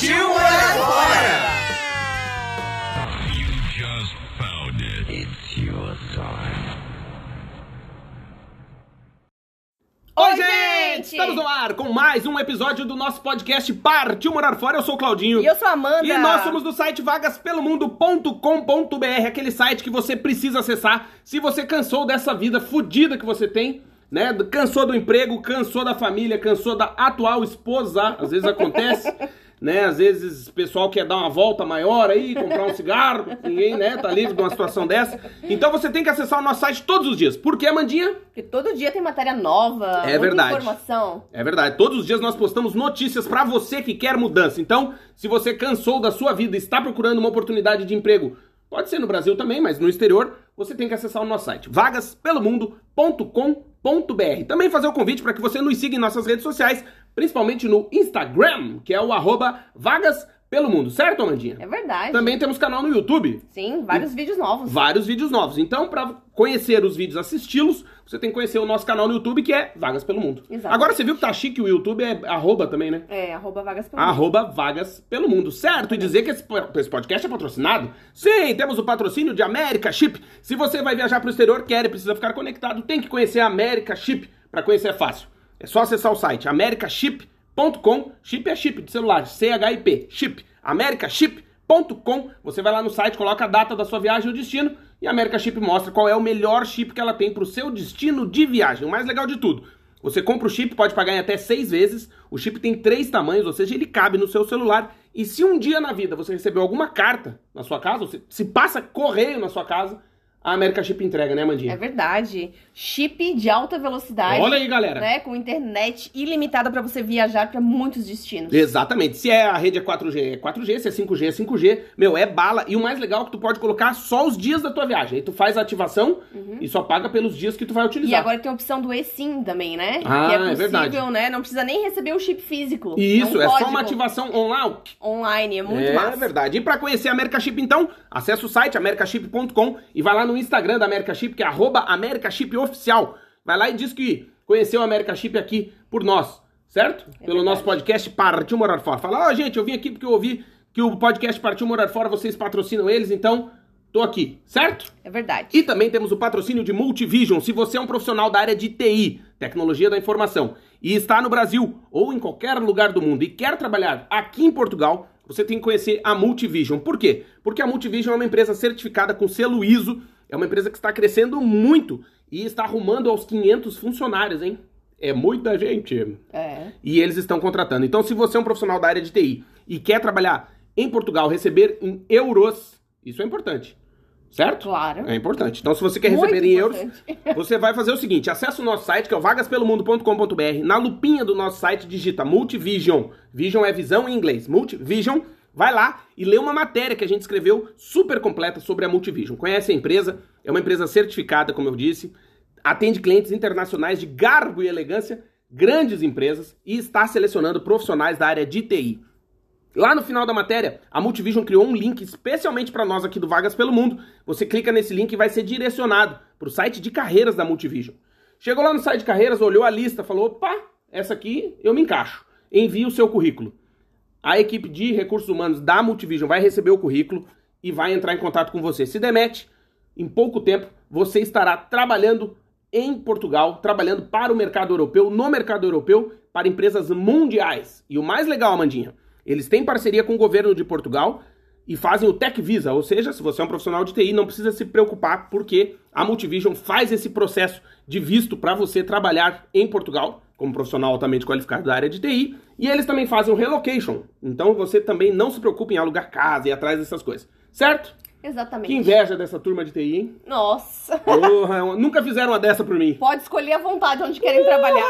Partiu morar fora! Oi, gente! Estamos no ar com mais um episódio do nosso podcast Partiu Morar Fora. Eu sou o Claudinho. E eu sou a Amanda. E nós somos do site vagaspelomundo.com.br, aquele site que você precisa acessar se você cansou dessa vida fodida que você tem, né? Cansou do emprego, cansou da família, cansou da atual esposa, às vezes acontece. Né, às vezes o pessoal quer dar uma volta maior aí, comprar um cigarro, ninguém, né, tá livre de uma situação dessa. Então você tem que acessar o nosso site todos os dias. Por que, Amandinha? Porque todo dia tem matéria nova, É verdade. informação. É verdade. Todos os dias nós postamos notícias pra você que quer mudança. Então, se você cansou da sua vida e está procurando uma oportunidade de emprego, pode ser no Brasil também, mas no exterior, você tem que acessar o nosso site vagaspelomundo.com.br. Também fazer o convite para que você nos siga em nossas redes sociais, principalmente no Instagram, que é o arroba Vagas pelo Mundo, certo, Amandinha? É verdade. Também temos canal no YouTube. Sim, vários vídeos novos. Vários vídeos novos. Então, para conhecer os vídeos, assisti-los, você tem que conhecer o nosso canal no YouTube, que é Vagas pelo Mundo. Exatamente. Agora você viu que tá chique o YouTube é arroba também, né? É, arroba vagas pelo Arroba Vagas pelo Mundo, certo? E dizer que esse, po- esse podcast é patrocinado? Sim, temos o patrocínio de America Chip. Se você vai viajar pro exterior, quer e precisa ficar conectado, tem que conhecer a America Chip. Para conhecer é fácil. É só acessar o site americaship.com. Chip é chip de celular, C-H-I-P, chip. americaship.com. Você vai lá no site, coloca a data da sua viagem e o destino, e a America Chip mostra qual é o melhor chip que ela tem pro seu destino de viagem. O mais legal de tudo. Você compra o chip, pode pagar em até seis vezes. O chip tem três tamanhos, ou seja, ele cabe no seu celular. E se um dia na vida você recebeu alguma carta na sua casa, se passa correio na sua casa, a America Chip entrega, né, Mandinha? É verdade. Chip de alta velocidade. Olha aí, galera. Né, com internet ilimitada pra você viajar pra muitos destinos. Exatamente. Se é a rede é 4G, é 4G, se é 5G, é 5G. Meu, é bala. E o mais legal é que tu pode colocar só os dias da tua viagem. Aí tu faz a ativação e só paga pelos dias que tu vai utilizar. Uhum. E agora tem a opção do eSIM também, né? Ah, que é é possível, verdade. né? Não precisa nem receber o chip físico. E isso, um é só uma ativação online. online. É muito é massa. verdade. E pra conhecer a America Chip, então, acessa o site americaship.com e vai lá no Instagram da America Chip, que é arroba America Chip Oficial. Vai lá e diz que conheceu a America Chip aqui por nós, certo? Pelo É verdade. nosso podcast Partiu Morar Fora. Fala, ó, gente, eu vim aqui porque eu ouvi que o podcast Partiu Morar Fora, vocês patrocinam eles, então tô aqui, certo? É verdade. E também temos o patrocínio de Multivision. Se você é um profissional da área de TI, tecnologia da informação, e está no Brasil ou em qualquer lugar do mundo e quer trabalhar aqui em Portugal, você tem que conhecer a Multivision. Por quê? Porque a Multivision é uma empresa certificada com selo ISO, é uma empresa que está crescendo muito e está arrumando aos 500 funcionários, hein? É muita gente. É. E eles estão contratando. Então, se você é um profissional da área de TI e quer trabalhar em Portugal, receber em euros, isso é importante. Certo? Claro. É importante. Então, se você quer Muito receber em euros, você vai fazer o seguinte: acessa o nosso site, que é o vagaspelomundo.com.br. Na lupinha do nosso site, digita Multivision. Vision é visão em inglês. Multivision. Vai lá e lê uma matéria que a gente escreveu super completa sobre a Multivision. Conhece a empresa? É uma empresa certificada, como eu disse. Atende clientes internacionais de garbo e elegância, grandes empresas e está selecionando profissionais da área de TI. Lá no final da matéria, a Multivision criou um link especialmente para nós aqui do Vagas pelo Mundo. Você clica nesse link e vai ser direcionado para o site de carreiras da Multivision. Chegou lá no site de carreiras, olhou a lista, falou: opa, essa aqui eu me encaixo. Envie o seu currículo. A equipe de recursos humanos da Multivision vai receber o currículo e vai entrar em contato com você. Se demete, em pouco tempo você estará trabalhando em Portugal, trabalhando para o mercado europeu, no mercado europeu, para empresas mundiais. E o mais legal, Amandinha, eles têm parceria com o governo de Portugal e fazem o Tech Visa, ou seja, se você é um profissional de TI, não precisa se preocupar porque a Multivision faz esse processo de visto para você trabalhar em Portugal como profissional altamente qualificado da área de TI, e eles também fazem o relocation. Então você também não se preocupe em alugar casa e atrás dessas coisas. Certo? Exatamente. Que inveja dessa turma de TI, hein? Nossa. Porra, nunca fizeram uma dessa por mim. Pode escolher à vontade onde querem trabalhar.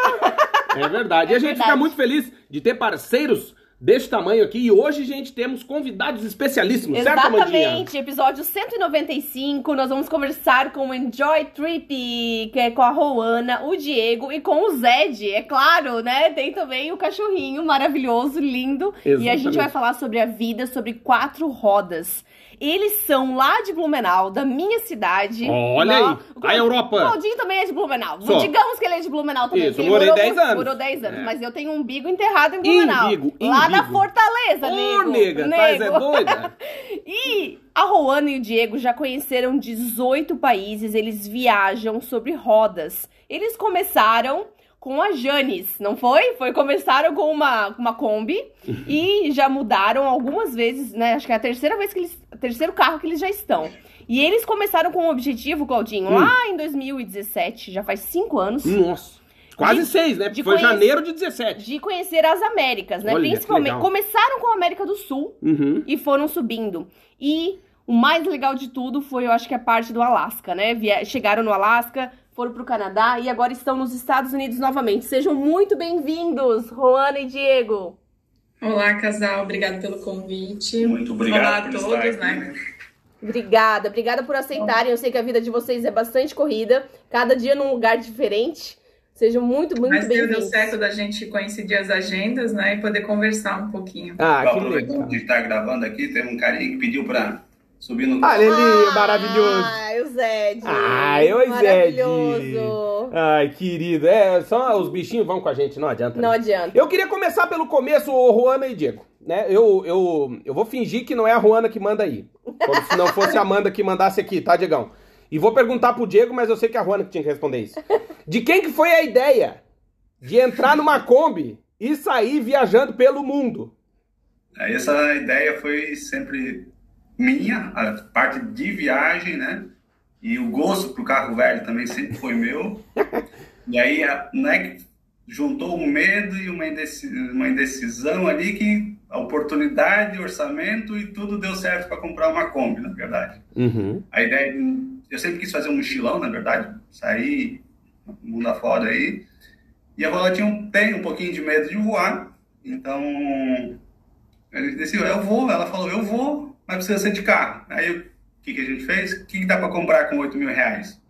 É verdade. É e a gente verdade. fica muito feliz de ter parceiros desse tamanho aqui. E hoje, gente, temos convidados especialíssimos, certo, Amandinha? Exatamente, episódio 195, nós vamos conversar com o Enjoy Trip, que é com a Roana, o Diego e com o Zed, é claro, né? Tem também o cachorrinho maravilhoso, lindo. E a gente Exatamente. vai falar sobre a vida, sobre quatro rodas. Eles são lá de Blumenau, da minha cidade. Olha Lá- aí, o a Europa. O Claudinho também é de Blumenau. Só. Digamos que ele é de Blumenau também. Isso, morei morou 10 por- anos. Morou 10 anos, É. mas eu tenho um umbigo enterrado em Blumenau. Imbigo, Lá na imbigo. Fortaleza, Ô, nego. nega, tá, nego. é doida? E a Roana e o Diego já conheceram 18 países, eles viajam sobre rodas. Eles começaram com a Janis, não foi? Foi começaram com uma, uma Kombi e já mudaram algumas vezes, né? Acho que é a terceira vez que eles, terceiro carro que eles já estão. E eles começaram com um objetivo, Claudinho, Hum. lá em 2017, já faz cinco anos. Nossa. Quase De- seis, né? de Foi conhecer- janeiro de 17. De conhecer as Américas, né? Olha, Principalmente. Começaram com a América do Sul, Uhum. e foram subindo. E o mais legal de tudo foi, eu acho que a parte do Alasca, né? Chegaram no Alasca, foram pro Canadá e agora estão nos Estados Unidos novamente. Sejam muito bem-vindos, Roana e Diego. Olá, casal, obrigado pelo convite. Muito obrigado Olá a por todos, estar aqui, né? Obrigada, obrigada por aceitarem. Eu sei que a vida de vocês é bastante corrida, cada dia num lugar diferente. Sejam muito, muito Mas deu, deu bem-vindos. certo da gente coincidir as agendas, né? E poder conversar um pouquinho. Ah, que legal. de estar gravando aqui, teve um carinha que pediu pra subir no Olha ele, maravilhoso. Ai, o Zed. Ai, oi, Zed. Maravilhoso. Ai, querido. É, só os bichinhos vão com a gente, não adianta. Não né? adianta. Eu queria começar pelo começo, ô, Juana e Diego. Né? Eu, eu, eu vou fingir que não é a Juana que manda aí. Como se não fosse a Amanda que mandasse aqui, tá, Diegão? E vou perguntar pro Diego, mas eu sei que é a Juana que tinha que responder isso. De quem que foi a ideia de entrar numa Kombi e sair viajando pelo mundo? Essa ideia foi sempre minha, a parte de viagem, né? E o gosto pro carro velho também sempre foi meu. E aí, a- né, juntou o medo e uma, indeci- uma indecisão ali que a oportunidade, orçamento e tudo deu certo para comprar uma Kombi, na verdade. Uhum. A ideia, eu sempre quis fazer um mochilão, na verdade, sair mundo afora aí. E a Rola tinha um, tem um pouquinho de medo de voar, então ele decidiu, eu vou. Ela falou, eu vou, mas precisa ser de carro. Aí o que, que a gente fez? O que, que dá para comprar com 8 mil reais?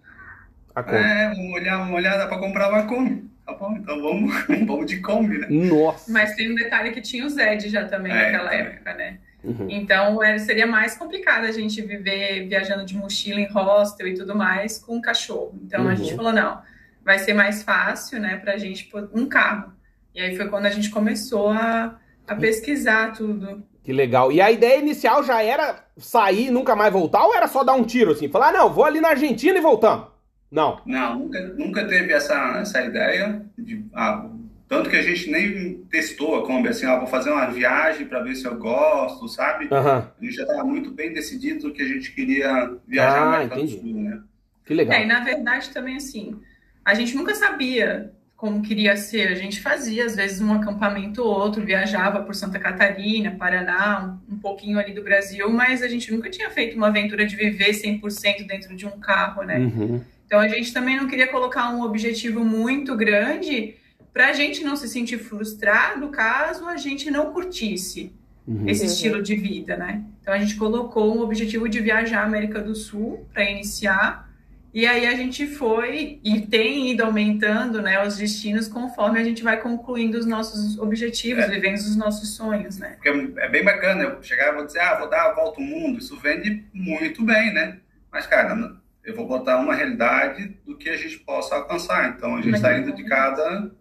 A Kombi. É, vamos olhar, vamos olhar, dá para comprar uma Kombi. Tá bom, então vamos, vamos de Kombi, né? Nossa. Mas tem um detalhe que tinha o Zed já também É, naquela também. época, né? Uhum. Então é, seria mais complicado a gente viver viajando de mochila em hostel e tudo mais com um cachorro. Então Uhum. a gente falou, não, vai ser mais fácil, né, pra gente pôr um carro. E aí foi quando a gente começou a, a pesquisar tudo. Que legal. E a ideia inicial já era sair e nunca mais voltar ou era só dar um tiro assim? Falar, ah, não, vou ali na Argentina e voltamos? Não. Não, nunca, nunca teve essa, essa ideia. De, ah, tanto que a gente nem testou a Kombi, assim, ah, vou fazer uma viagem para ver se eu gosto, sabe? Aham. A gente já estava muito bem decidido que a gente queria viajar Ah, América do entendi. Sul, né? Que legal. É, e na verdade também assim, a gente nunca sabia como queria ser. A gente fazia, às vezes, um acampamento ou outro, viajava por Santa Catarina, Paraná, um, um pouquinho ali do Brasil, mas a gente nunca tinha feito uma aventura de viver 100% dentro de um carro, né? Uhum. Então a gente também não queria colocar um objetivo muito grande para a gente não se sentir frustrado caso a gente não curtisse Uhum. esse Uhum. estilo de vida, né? Então a gente colocou um objetivo de viajar à América do Sul para iniciar. E aí a gente foi e tem ido aumentando, né, os destinos conforme a gente vai concluindo os nossos objetivos, É. vivendo os nossos sonhos, né? Porque é bem bacana eu chegar e vou dizer, ah, vou dar a volta ao mundo. Isso vende muito bem, né? Mas, cara, eu vou botar uma realidade do que a gente possa alcançar. Então, a gente está indo de cada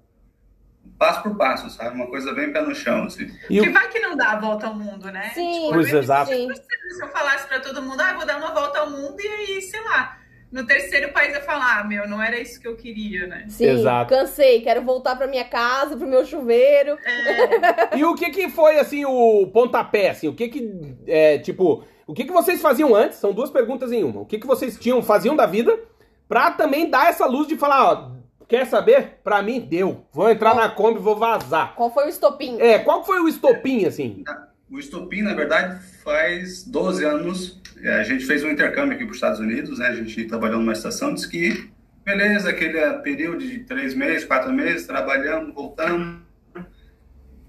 passo por passo, sabe? Uma coisa bem pé no chão, assim. E Que o... vai que não dá a volta ao mundo, né? Sim, Pois, eu- exato. sim. Se eu falasse para todo mundo, ah, vou dar uma volta ao mundo e aí, sei lá, no terceiro país eu falar, ah, meu, não era isso que eu queria, né? Sim, Exato. cansei, quero voltar pra minha casa, pro meu chuveiro. É, e o que que foi, assim, o pontapé, assim? O que que, é, tipo... O que que vocês faziam antes? São duas perguntas em uma. O que que vocês tinham, faziam da vida pra também dar essa luz de falar, ó... Quer saber? Pra mim, deu. Vou entrar na Kombi e vou vazar. Qual foi o estopim? É, qual que foi o estopim, assim? O estopim, na verdade, faz 12 anos a gente fez um intercâmbio aqui para os Estados Unidos, né? A gente trabalhou numa estação de esqui. Beleza, aquele período de três meses, quatro meses, trabalhando, voltando.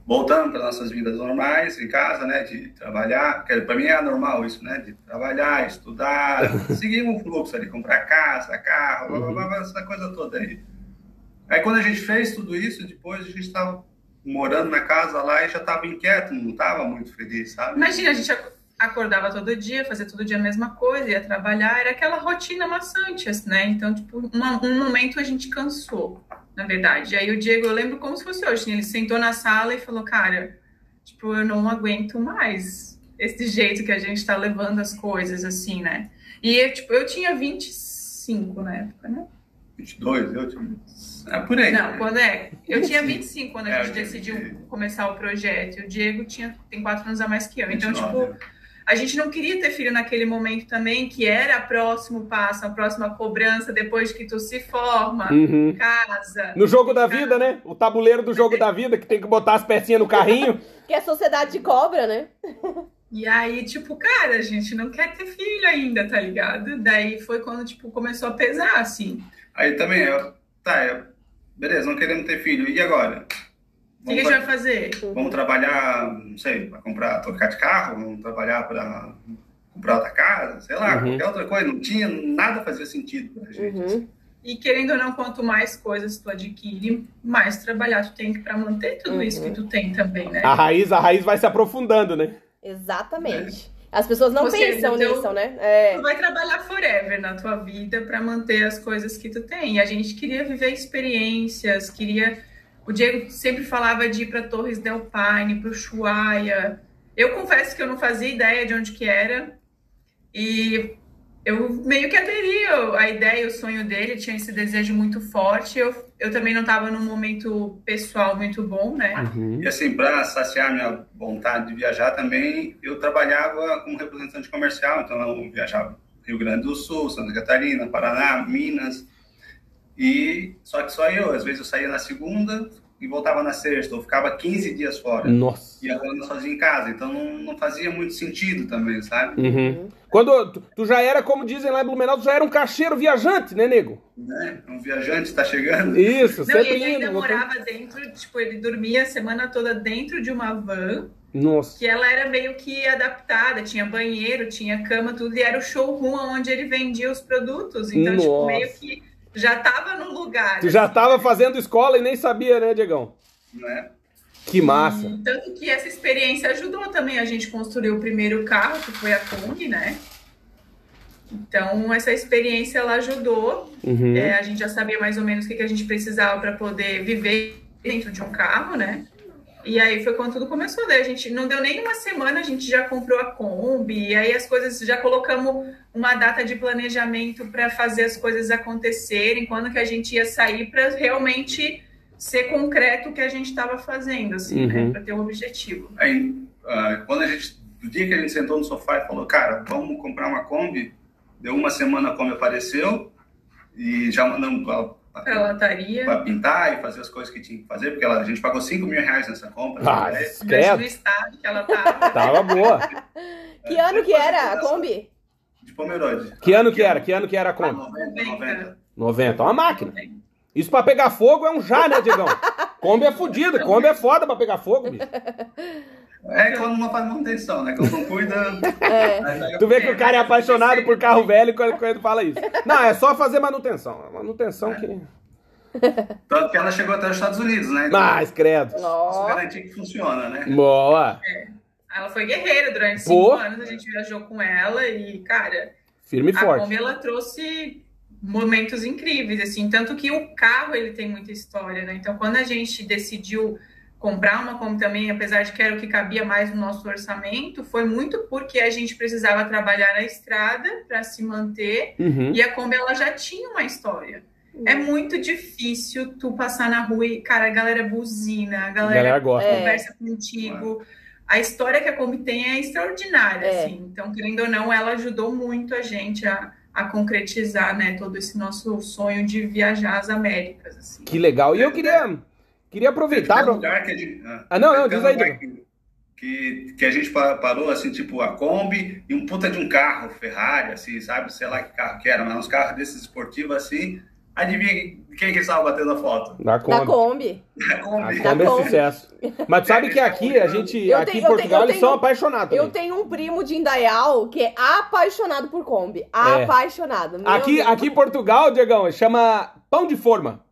Voltando para nossas vidas normais em casa, né? De trabalhar. Para mim é normal isso, né? De trabalhar, estudar, seguir um fluxo ali, comprar casa, carro, blá, blá, blá, essa coisa toda aí. Aí quando a gente fez tudo isso, depois a gente estava morando na casa lá e já estava inquieto, não estava muito feliz, sabe? Imagina, a gente acordava todo dia, fazia todo dia a mesma coisa, ia trabalhar, era aquela rotina maçante, né? Então, tipo, uma, um momento a gente cansou, na verdade. Aí o Diego, eu lembro como se fosse hoje, ele sentou na sala e falou, cara, tipo, eu não aguento mais esse jeito que a gente tá levando as coisas, assim, né? E, tipo, eu tinha 25 na época, né? 22, eu tinha... É por aí. Não, quando é? Eu tinha 25 quando a é, gente decidiu começar o projeto. E o Diego tinha, tem 4 anos a mais que eu. Então, 29, tipo, a gente não queria ter filho naquele momento também, que era o próximo passo, a próxima cobrança depois que tu se forma, uhum. casa. No jogo da vida, né? O tabuleiro do jogo da vida, que tem que botar as pecinhas no carrinho. que a sociedade cobra, né? E aí, tipo, cara, a gente não quer ter filho ainda, tá ligado? Daí foi quando, tipo, começou a pesar, assim. Aí também, eu, tá, eu, beleza, não queremos ter filho, e agora? O que, que, a gente vai fazer? Vamos trabalhar, não sei, para comprar, trocar de carro, vamos trabalhar para comprar outra casa, sei lá, uhum. qualquer outra coisa. Não tinha, nada fazia sentido pra gente. Uhum. E querendo ou não, quanto mais coisas tu adquire, mais trabalhar tu tem para manter tudo uhum. isso que tu tem também, né? A raiz, a raiz vai se aprofundando, né? Exatamente. É. As pessoas não pensam nisso, né? É. Tu vai trabalhar forever na tua vida para manter as coisas que tu tem. E a gente queria viver experiências, queria o Diego sempre falava de ir para Torres del Paine, para o Ushuaia. Eu confesso que eu não fazia ideia de onde que era. E eu meio que aderi à ideia, o sonho dele, tinha esse desejo muito forte. Eu, eu também não estava num momento pessoal muito bom, né? Uhum. E assim, para saciar minha vontade de viajar também, eu trabalhava como representante comercial, então eu viajava Rio Grande do Sul, Santa Catarina, Paraná, Minas. E só que só eu, às vezes eu saía na segunda e voltava na sexta, ou ficava 15 dias fora. Nossa. E agora sozinho em casa, então não, não fazia muito sentido também, sabe? Uhum. Quando tu, tu, já era, como dizem lá em Blumenau, tu já era um cacheiro viajante, né, nego? É, um viajante tá chegando. Isso, não, sempre e ele ainda morava dentro, tipo, ele dormia a semana toda dentro de uma van. Nossa. Que ela era meio que adaptada, tinha banheiro, tinha cama, tudo, e era o showroom onde ele vendia os produtos. Então, Nossa. tipo, meio que já estava no lugar. Tu já estava fazendo escola e nem sabia, né, Diegão? Né? Que massa. E, tanto que essa experiência ajudou também a gente construir o primeiro carro, que foi a Kombi, né? Então, essa experiência ela ajudou. Uhum. É, a gente já sabia mais ou menos o que, que a gente precisava para poder viver dentro de um carro, né? E aí foi quando tudo começou. Daí a gente não deu nem uma semana, a gente já comprou a Kombi, e aí as coisas já colocamos uma data de planejamento para fazer as coisas acontecerem, quando que a gente ia sair para realmente ser concreto o que a gente estava fazendo, assim, né, uhum. né? Para ter um objetivo. Aí, uh, quando a gente, do dia que a gente sentou no sofá e falou, cara, vamos comprar uma Kombi, deu uma semana a Kombi apareceu, e já mandamos lataria. Para pintar e fazer as coisas que tinha que fazer, porque ela, a gente pagou 5 mil reais nessa compra. Ah, né? No estado que ela tava. tava boa. que ano é, que era a Kombi? De Pomerode. Que ano que era? Que ano que era a Kombi? 90. 90. 90. Uma máquina. Isso pra pegar fogo é um já, né, Diegão? Kombi é fodida, Kombi é foda pra pegar fogo, bicho. É quando não faz manutenção, né? Quando não cuida. É. Tu vê que o cara é apaixonado por carro velho quando, quando fala isso. Não, é só fazer manutenção. Manutenção é. que. Tanto que ela chegou até os Estados Unidos, né? Então, Mais, credo. Posso garantir que funciona, né? Boa. É. Ela foi guerreira durante cinco Pô. anos, a gente viajou com ela e, cara. Firme e a forte. Kombi, ela trouxe momentos incríveis, assim. Tanto que o carro, ele tem muita história, né? Então, quando a gente decidiu comprar uma Kombi também, apesar de que era o que cabia mais no nosso orçamento, foi muito porque a gente precisava trabalhar na estrada para se manter uhum. e a Kombi ela já tinha uma história. Uhum. É muito difícil tu passar na rua e, cara, a galera buzina, a galera, a galera gosta. conversa é. contigo. A história que a Kombi tem é extraordinária, é. assim. Então, querendo ou não, ela ajudou muito a gente a, a concretizar, né, todo esse nosso sonho de viajar às Américas, assim. Que legal. E eu queria Queria aproveitar. Pra... Lugar que a gente, ah, não, não, diz aí, que, que, que a gente parou, assim, tipo, a Kombi e um puta de um carro, Ferrari, assim, sabe? Sei lá que carro que era, mas uns carros desses esportivos, assim. Adivinha quem que estava batendo a foto? Da Kombi. Da Kombi. Da Kombi. A Kombi é sucesso. Mas sabe que aqui, a gente, eu aqui tenho, em Portugal, eles são apaixonados. Eu tenho um primo de Indaial que é apaixonado por Kombi. É. Apaixonado. É. Aqui, aqui em Portugal, Diegão, chama pão de forma.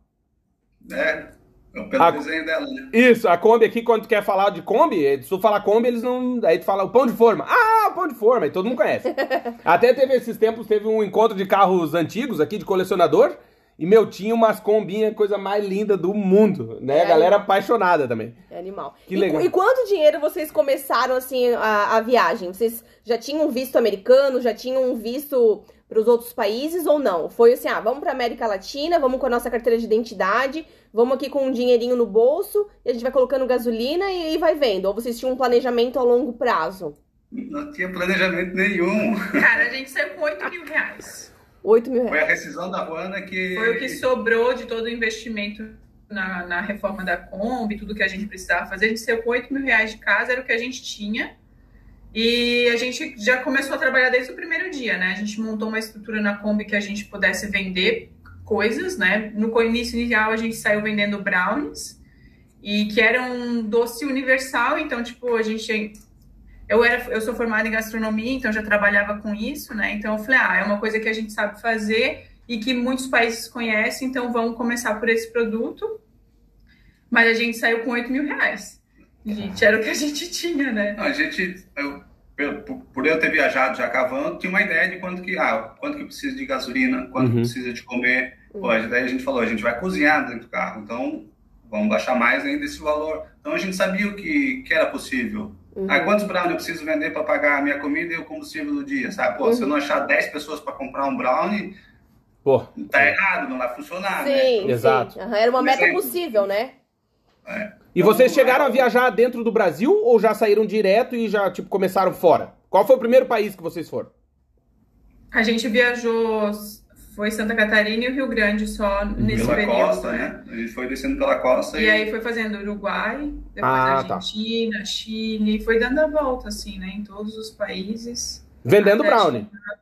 É. É pelo a, desenho dela, né? Isso, a Kombi aqui, quando tu quer falar de Kombi, se tu falar Kombi, eles não. Aí tu fala o pão de forma. Ah, o pão de forma, e todo mundo conhece. Até teve esses tempos, teve um encontro de carros antigos aqui, de colecionador. E, meu, tinha umas combinhas, coisa mais linda do mundo, né? É, a galera apaixonada também. É animal. Que e, legal. E quanto dinheiro vocês começaram, assim, a, a viagem? Vocês já tinham visto americano, já tinham visto para os outros países ou não? Foi assim, ah, vamos para América Latina, vamos com a nossa carteira de identidade, vamos aqui com um dinheirinho no bolso, e a gente vai colocando gasolina e, e vai vendo. Ou vocês tinham um planejamento a longo prazo? Não tinha planejamento nenhum. Cara, a gente saiu com 8 mil reais. 8 mil reais. Foi a rescisão da Ruana que. Foi o que sobrou de todo o investimento na, na reforma da Kombi, tudo que a gente precisava fazer. A gente saiu com 8 mil reais de casa, era o que a gente tinha. E a gente já começou a trabalhar desde o primeiro dia, né? A gente montou uma estrutura na Kombi que a gente pudesse vender coisas, né? No início inicial a gente saiu vendendo brownies e que era um doce universal, então tipo, a gente eu era eu sou formada em gastronomia, então já trabalhava com isso, né? Então eu falei, ah, é uma coisa que a gente sabe fazer e que muitos países conhecem, então vamos começar por esse produto. Mas a gente saiu com 8 mil reais. Gente, era o que a gente tinha, né? A gente, eu, por eu ter viajado já cavando, tinha uma ideia de quanto que, ah, quanto que precisa de gasolina, quanto uhum. precisa de comer. Uhum. Pô, daí a gente falou, a gente vai cozinhar dentro do carro, então vamos baixar mais ainda esse valor. Então a gente sabia o que, que era possível. Uhum. Ah, quantos brownie eu preciso vender para pagar a minha comida e o combustível do dia, sabe? Pô, se eu não uhum. achar 10 pessoas para comprar um brownie, Pô. tá errado, não vai funcionar, sim, né? Sim, Exato. Era uma meta possível, né? É. E vocês chegaram a viajar dentro do Brasil ou já saíram direto e já tipo começaram fora? Qual foi o primeiro país que vocês foram? A gente viajou, foi Santa Catarina e o Rio Grande só nesse pela período. costa, né? A gente foi descendo pela costa. E, e... aí foi fazendo Uruguai, depois ah, tá. Argentina, tá. Chile, foi dando a volta, assim, né? Em todos os países. Vendendo brownie. China.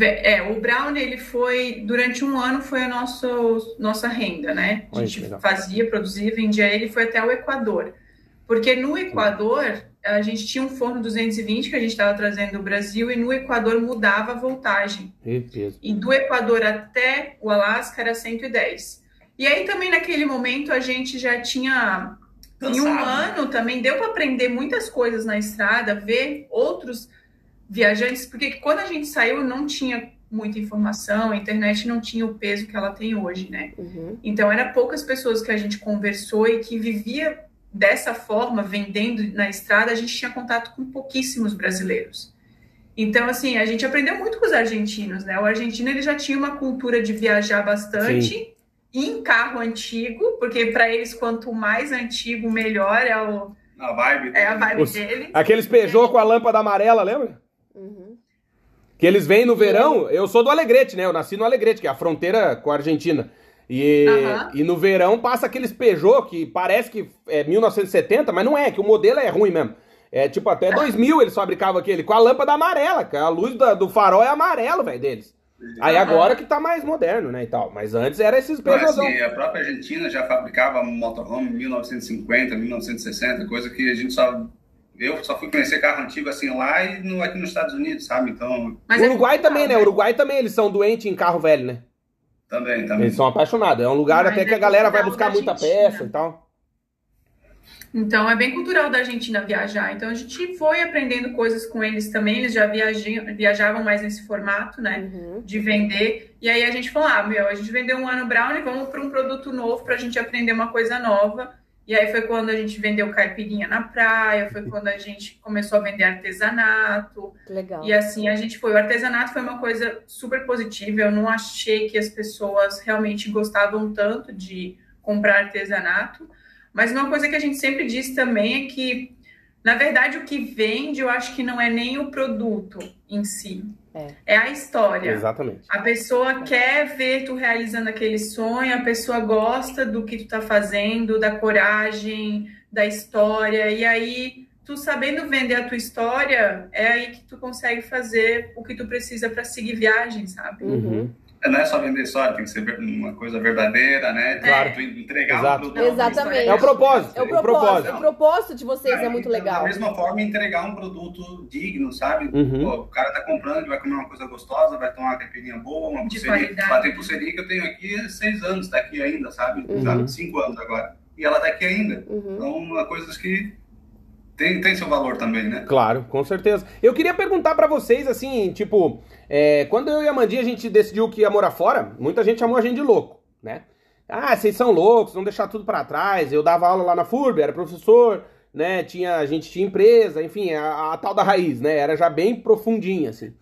É, o Brown, ele foi, durante um ano, foi a nosso, nossa renda, né? A gente fazia, produzia, vendia ele, foi até o Equador. Porque no Equador, a gente tinha um forno 220 que a gente estava trazendo do Brasil e no Equador mudava a voltagem. E do Equador até o Alasca era 110. E aí também naquele momento a gente já tinha Cansado. em um ano também deu para aprender muitas coisas na estrada, ver outros viajantes, porque quando a gente saiu não tinha muita informação, a internet não tinha o peso que ela tem hoje, né? Uhum. Então, era poucas pessoas que a gente conversou e que vivia dessa forma, vendendo na estrada, a gente tinha contato com pouquíssimos brasileiros. Então, assim, a gente aprendeu muito com os argentinos, né? O argentino, ele já tinha uma cultura de viajar bastante Sim. em carro antigo, porque para eles, quanto mais antigo, melhor é o... A vibe. É a vibe os, deles. Aqueles Peugeot com a lâmpada amarela, lembra? Uhum. Que eles vêm no verão, eu sou do Alegrete, né? Eu nasci no Alegrete, que é a fronteira com a Argentina. E, uhum. e no verão passa aqueles Peugeot que parece que é 1970, mas não é, que o modelo é ruim mesmo. É tipo, até 2000 eles fabricavam aquele, com a lâmpada amarela, que a luz da, do farol é amarelo, velho, deles. Aí agora que tá mais moderno, né, e tal. Mas antes era esses Peugeot. Assim, a própria Argentina já fabricava motorhome em 1950, 1960, coisa que a gente só eu só fui conhecer carro antigo assim lá e no, aqui nos Estados Unidos, sabe? Então. Mas o é Uruguai é também, né? O Uruguai também, eles são doentes em carro velho, né? Também, também. Eles são apaixonados. É um lugar Mas até é que a galera vai buscar muita peça e tal. Então é bem cultural da Argentina viajar. Então a gente foi aprendendo coisas com eles também. Eles já viajavam mais nesse formato, né? Uhum. De vender. E aí a gente falou: ah, meu, a gente vendeu um ano Brown e vamos para um produto novo para a gente aprender uma coisa nova. E aí foi quando a gente vendeu caipirinha na praia, foi quando a gente começou a vender artesanato. Legal. E assim a gente foi. O artesanato foi uma coisa super positiva. Eu não achei que as pessoas realmente gostavam tanto de comprar artesanato. Mas uma coisa que a gente sempre diz também é que, na verdade, o que vende, eu acho que não é nem o produto em si, é. é a história. Exatamente. A pessoa quer ver tu realizando aquele sonho, a pessoa gosta do que tu tá fazendo, da coragem, da história, e aí tu sabendo vender a tua história, é aí que tu consegue fazer o que tu precisa para seguir viagem, sabe? Uhum. Não é só vender história, tem que ser uma coisa verdadeira, né? Claro. Tu entregar Exato. um produto. Exatamente. É o propósito. É o propósito. O propósito de vocês é, muito então, legal. Da mesma forma, entregar um produto digno, sabe? Uhum. Pô, o cara tá comprando, ele vai comer uma coisa gostosa, vai tomar uma caipirinha boa, uma De pulseirinha. qualidade. Tem pulseirinha que eu tenho aqui há seis anos, tá aqui ainda, sabe? Uhum. Sabe? Cinco anos agora. E ela tá aqui ainda. Uhum. Então, uma coisa que tem, tem seu valor também, né? Claro, com certeza. Eu queria perguntar pra vocês, assim, tipo, é, quando eu e a Mandinha a gente decidiu que ia morar fora, muita gente chamou a gente de louco, né? Ah, vocês são loucos, vão deixar tudo pra trás. Eu dava aula lá na FURB, era professor, né? Tinha, a gente tinha empresa, enfim, a, a tal da raiz, né? Era já bem profundinha, assim.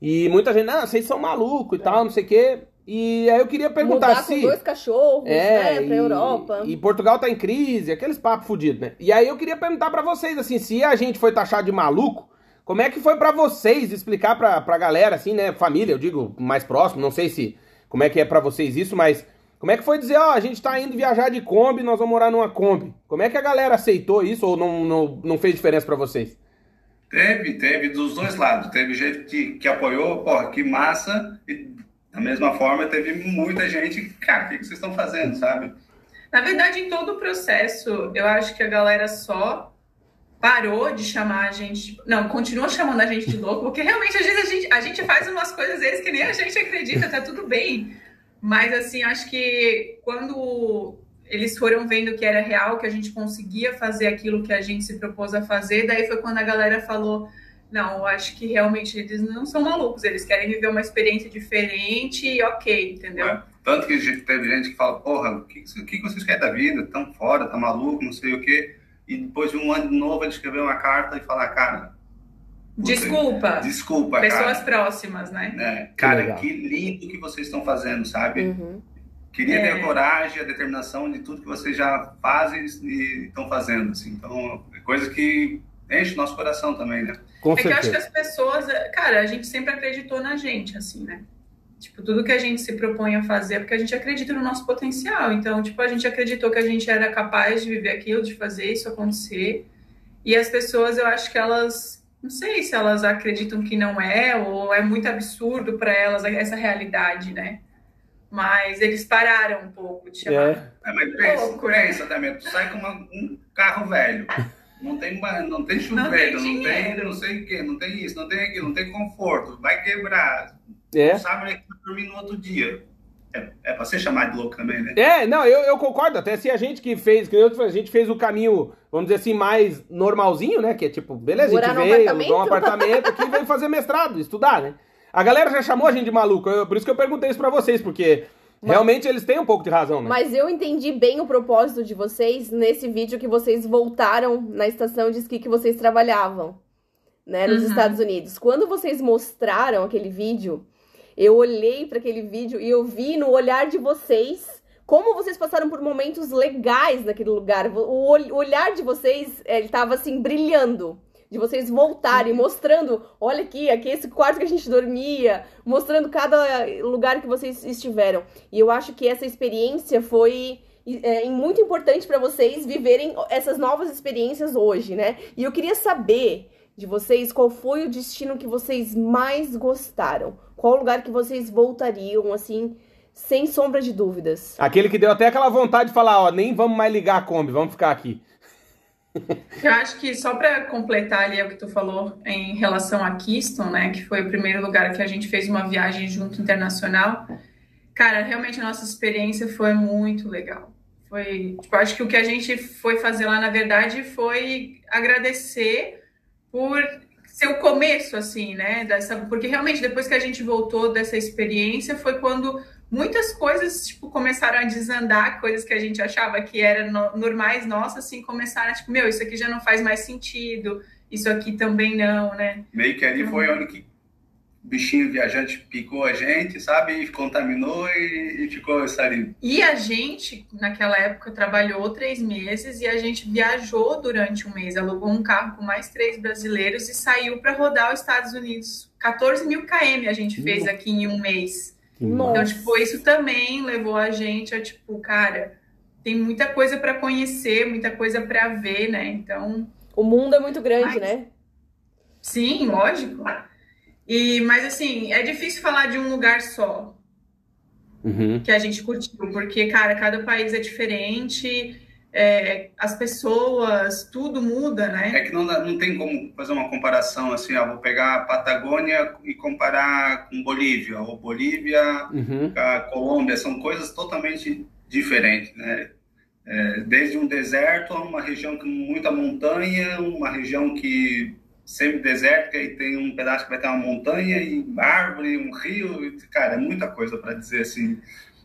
E muita gente, não, vocês são malucos e tal, não sei o quê. E aí eu queria perguntar Mudar se. com dois cachorros, É, né, pra e, Europa. E Portugal tá em crise, aqueles papos fudidos, né? E aí eu queria perguntar pra vocês, assim, se a gente foi taxado de maluco, como é que foi pra vocês explicar pra, pra galera, assim, né? Família, eu digo, mais próximo, não sei se como é que é pra vocês isso, mas como é que foi dizer, ó, a gente tá indo viajar de Kombi, nós vamos morar numa Kombi? Como é que a galera aceitou isso ou não, não, não fez diferença pra vocês? Teve, teve dos dois lados. Teve gente que, que apoiou, porra, que massa. E da mesma forma, teve muita gente, cara, o que, que vocês estão fazendo, sabe? Na verdade, em todo o processo, eu acho que a galera só parou de chamar a gente. Não, continua chamando a gente de louco, porque realmente às vezes a gente, a gente faz umas coisas vezes que nem a gente acredita, tá tudo bem. Mas assim, acho que quando eles foram vendo que era real, que a gente conseguia fazer aquilo que a gente se propôs a fazer, daí foi quando a galera falou. Não, eu acho que realmente eles não são malucos, eles querem viver uma experiência diferente e ok, entendeu? É. Tanto que teve gente que fala, porra, o que, o que vocês querem da vida? Tão fora, tá maluco, não sei o quê. E depois de um ano novo ele escreveu uma carta e falar, cara, Desculpa, desculpa, pessoas cara. próximas, né? né? Cara, legal. que lindo que vocês estão fazendo, sabe? Uhum. Queria É. ter a coragem, a determinação de tudo que vocês já fazem e estão fazendo, assim. Então, é coisa que enche o nosso coração também, né? Com É que eu acho que certeza. as pessoas, cara, a gente sempre acreditou na gente, assim, né? Tipo, tudo que a gente se propõe a fazer é porque a gente acredita no nosso potencial. Então, tipo, a gente acreditou que a gente era capaz de viver aquilo, de fazer isso acontecer. E as pessoas, eu acho que elas, não sei se elas acreditam que não é, ou é muito absurdo para elas essa realidade, né? Mas eles pararam um pouco de chamar. É. É, mas pensa, Louco, né? pensa também, tu sai com uma- um carro velho. Não tem, não tem chuveiro, tem não tem, não sei o quê, não tem isso, não tem aquilo, não tem conforto, vai quebrar. É. Sabe onde é dormir no outro dia. É, é pra ser chamado de louco também, né? É, não, eu, eu concordo. Até se a gente que fez, que eu, a gente fez o caminho, vamos dizer assim, mais normalzinho, né? Que é tipo, beleza, a gente veio, alugou um apartamento aqui e veio fazer mestrado, estudar, né? A galera já chamou a gente de maluco, eu- por isso que eu perguntei isso pra vocês, porque realmente eles têm um pouco de razão, né? Mas eu entendi bem o propósito de vocês nesse vídeo que vocês voltaram na estação de esqui que vocês trabalhavam, né, nos Uhum. Estados Unidos. Quando vocês mostraram aquele vídeo, eu olhei para aquele vídeo e eu vi no olhar de vocês como vocês passaram por momentos legais naquele lugar. O ol- olhar de vocês, eh, ele assim brilhando. De vocês voltarem, mostrando, olha aqui, aqui é esse quarto que a gente dormia, mostrando cada lugar que vocês estiveram. E eu acho que essa experiência foi é, muito importante para vocês viverem essas novas experiências hoje, né? E eu queria saber de vocês qual foi o destino que vocês mais gostaram. Qual lugar que vocês voltariam, assim, sem sombra de dúvidas. Aquele que deu até aquela vontade de falar, ó, nem vamos mais ligar a Kombi, vamos ficar aqui. Eu acho que só para completar ali o que tu falou em relação a Keystone, né, que foi o primeiro lugar que a gente fez uma viagem junto internacional. Cara, realmente a nossa experiência foi muito legal. Foi, tipo, acho que o que a gente foi fazer lá, na verdade, foi agradecer por ser o começo, assim, né? Dessa, porque realmente depois que a gente voltou dessa experiência foi quando muitas coisas tipo começaram a desandar, coisas que a gente achava que eram no, normais nossas, assim, começaram a tipo, meu, isso aqui já não faz mais sentido, isso aqui também não, né? Meio que ali foi onde que bichinho viajante picou a gente, sabe? E contaminou e, e ficou sarinho. E a gente, naquela época, trabalhou três meses e a gente viajou durante um mês, alugou um carro com mais três brasileiros e saiu para rodar os Estados Unidos. 14 mil km a gente fez aqui em um mês. Nossa. Então, tipo, isso também levou a gente a, tipo, cara, tem muita coisa para conhecer, muita coisa para ver, né? Então, O mundo é muito grande, mas... né? Sim, lógico. E, mas assim, é difícil falar de um lugar só uhum. que a gente curtiu, porque, cara, cada país é diferente, é, as pessoas, tudo muda, né? É que não, não tem como fazer uma comparação assim, ó, vou pegar a Patagônia e comparar com Bolívia, ou Bolívia uhum. com a Colômbia, são coisas totalmente diferentes, né? É, desde um deserto a uma região com muita montanha, uma região que semi-desértica e tem um pedaço que vai ter uma montanha e árvore, um rio, cara, é muita coisa para dizer assim.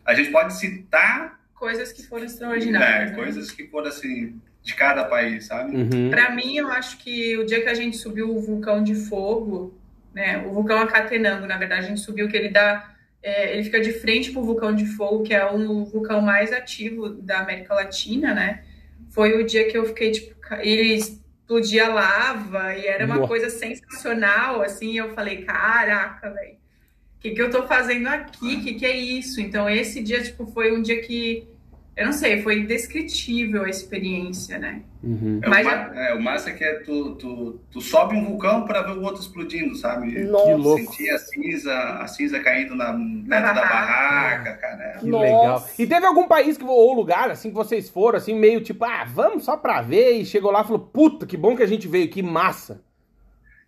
A gente pode citar coisas que foram extraordinárias. É, né? coisas que foram assim de cada país, sabe? Uhum. Para mim, eu acho que o dia que a gente subiu o vulcão de fogo, né, o vulcão Acatenango, na verdade, a gente subiu que ele dá é, ele fica de frente para o vulcão de fogo, que é o vulcão mais ativo da América Latina, né? Foi o dia que eu fiquei tipo, ele explodia lava e era uma coisa sensacional, assim. Eu falei, caraca, velho, o que, que eu tô fazendo aqui? O que, que é isso? Então, esse dia, tipo, foi um dia que eu não sei, foi indescritível a experiência, né? Uhum. É, Mas, o, é, o massa é que é tu, tu, tu sobe um vulcão para ver o outro explodindo, sabe? Nossa. Que louco. Sentir a cinza, a cinza caindo na, dentro da barraca, cara. Que Nossa. legal. E teve algum país que, ou lugar, assim, que vocês foram, assim, meio tipo, ah, vamos só pra ver, e chegou lá e falou, puta, que bom que a gente veio, que massa.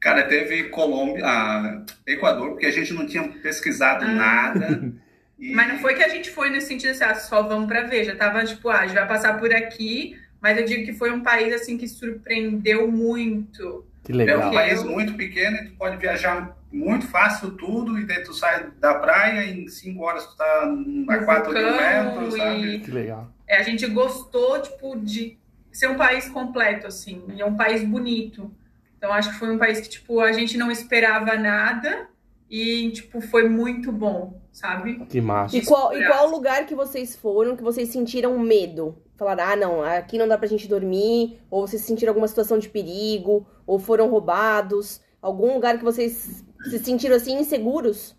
Cara, teve Colômbia, ah, Equador, porque a gente não tinha pesquisado ah. nada. E... Mas não foi que a gente foi no sentido assim, ah, só vamos para ver, já tava tipo, ah, a gente vai passar por aqui, mas eu digo que foi um país assim que surpreendeu muito. Que legal. É um país muito pequeno e tu pode viajar muito fácil tudo e daí tu sai da praia e em cinco horas tu tá a quatro mil metros, sabe? Que legal. É, a gente gostou, tipo, de ser um país completo, assim, e é um país bonito. Então acho que foi um país que, tipo, a gente não esperava nada e, tipo, foi muito bom, sabe? Que massa. E qual, e qual lugar que vocês foram que vocês sentiram medo? Falaram, ah, não, aqui não dá pra gente dormir, ou vocês sentiram alguma situação de perigo, ou foram roubados? Algum lugar que vocês se sentiram assim inseguros?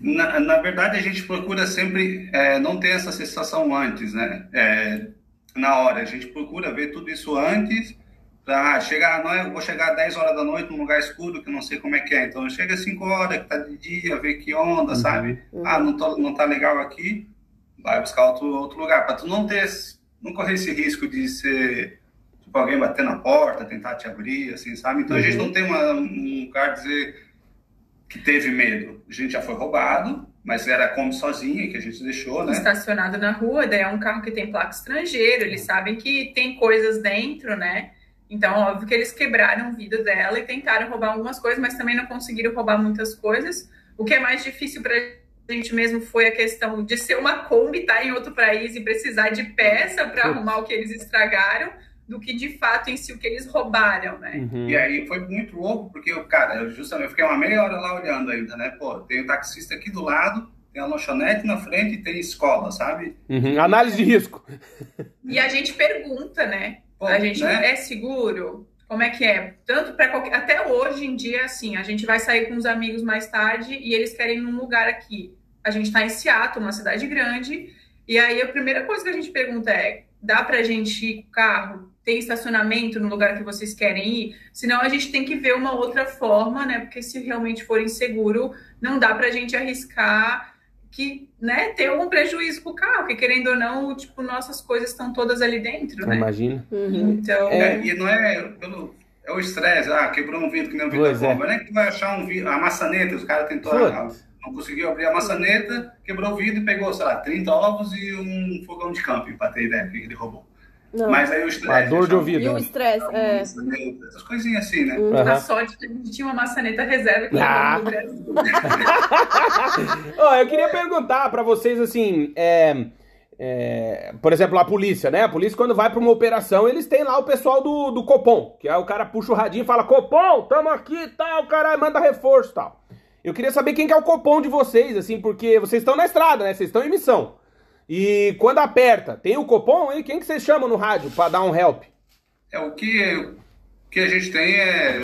Na, na verdade, a gente procura sempre é, não ter essa sensação antes, né? É, na hora, a gente procura ver tudo isso antes Tá, chegar, não é, vou chegar às 10 horas da noite num lugar escuro que não sei como é que é. Então chega às 5 horas, que tá de dia, ver que onda, uhum. sabe? Uhum. Ah, não, tô, não tá legal aqui, vai buscar outro, outro lugar. Para tu não ter, não correr esse risco de ser, tipo, alguém bater na porta, tentar te abrir, assim, sabe? Então uhum. a gente uhum. não tem uma, um lugar dizer que teve medo. A gente já foi roubado, mas era como sozinha que a gente deixou, né? Estacionado na rua, daí é um carro que tem placa estrangeiro, eles sabem que tem coisas dentro, né? Então, óbvio que eles quebraram o vidro dela e tentaram roubar algumas coisas, mas também não conseguiram roubar muitas coisas. O que é mais difícil para a gente mesmo foi a questão de ser uma Kombi, estar tá em outro país e precisar de peça para arrumar o que eles estragaram, do que de fato em si o que eles roubaram, né? Uhum. E aí foi muito louco, porque, cara, justamente eu fiquei uma meia hora lá olhando ainda, né? Pô, tem o taxista aqui do lado, tem a lanchonete na frente e tem escola, sabe? Uhum. Análise de risco. E a gente pergunta, né? A gente né? é seguro? Como é que é? Tanto para qualquer. Até hoje em dia, assim, a gente vai sair com os amigos mais tarde e eles querem ir num lugar aqui. A gente está em Seattle, uma cidade grande, e aí a primeira coisa que a gente pergunta é: dá para a gente ir com carro? Tem estacionamento no lugar que vocês querem ir? Senão a gente tem que ver uma outra forma, né? Porque se realmente for inseguro, não dá para a gente arriscar que né, ter algum prejuízo com o carro, que querendo ou não, tipo, nossas coisas estão todas ali dentro, né? Imagina. Uhum. Então... É, e não é pelo... É o estresse, ah, quebrou um vidro que nem um vidro pois é. Não é que vai achar um vidro, a maçaneta, os caras tentou, não conseguiu abrir a maçaneta, quebrou o vidro e pegou, sei lá, 30 ovos e um fogão de camping, para ter ideia que ele roubou. Não. Mas aí o estresse. A dor de ouvido. E o estresse, é. Essas coisinhas assim, né? Uhum. A sorte que a gente tinha uma maçaneta reserva que ah. no Brasil. oh, eu queria perguntar para vocês assim. É, é, por exemplo, a polícia, né? A polícia, quando vai para uma operação, eles têm lá o pessoal do, do Copom, que é o cara puxa o radinho e fala: Copom, tamo aqui e tal, caralho, manda reforço e tal. Eu queria saber quem que é o Copom de vocês, assim, porque vocês estão na estrada, né? Vocês estão em missão. E quando aperta, tem o Copom aí? Quem que vocês chamam no rádio para dar um help? É o que, que a gente tem é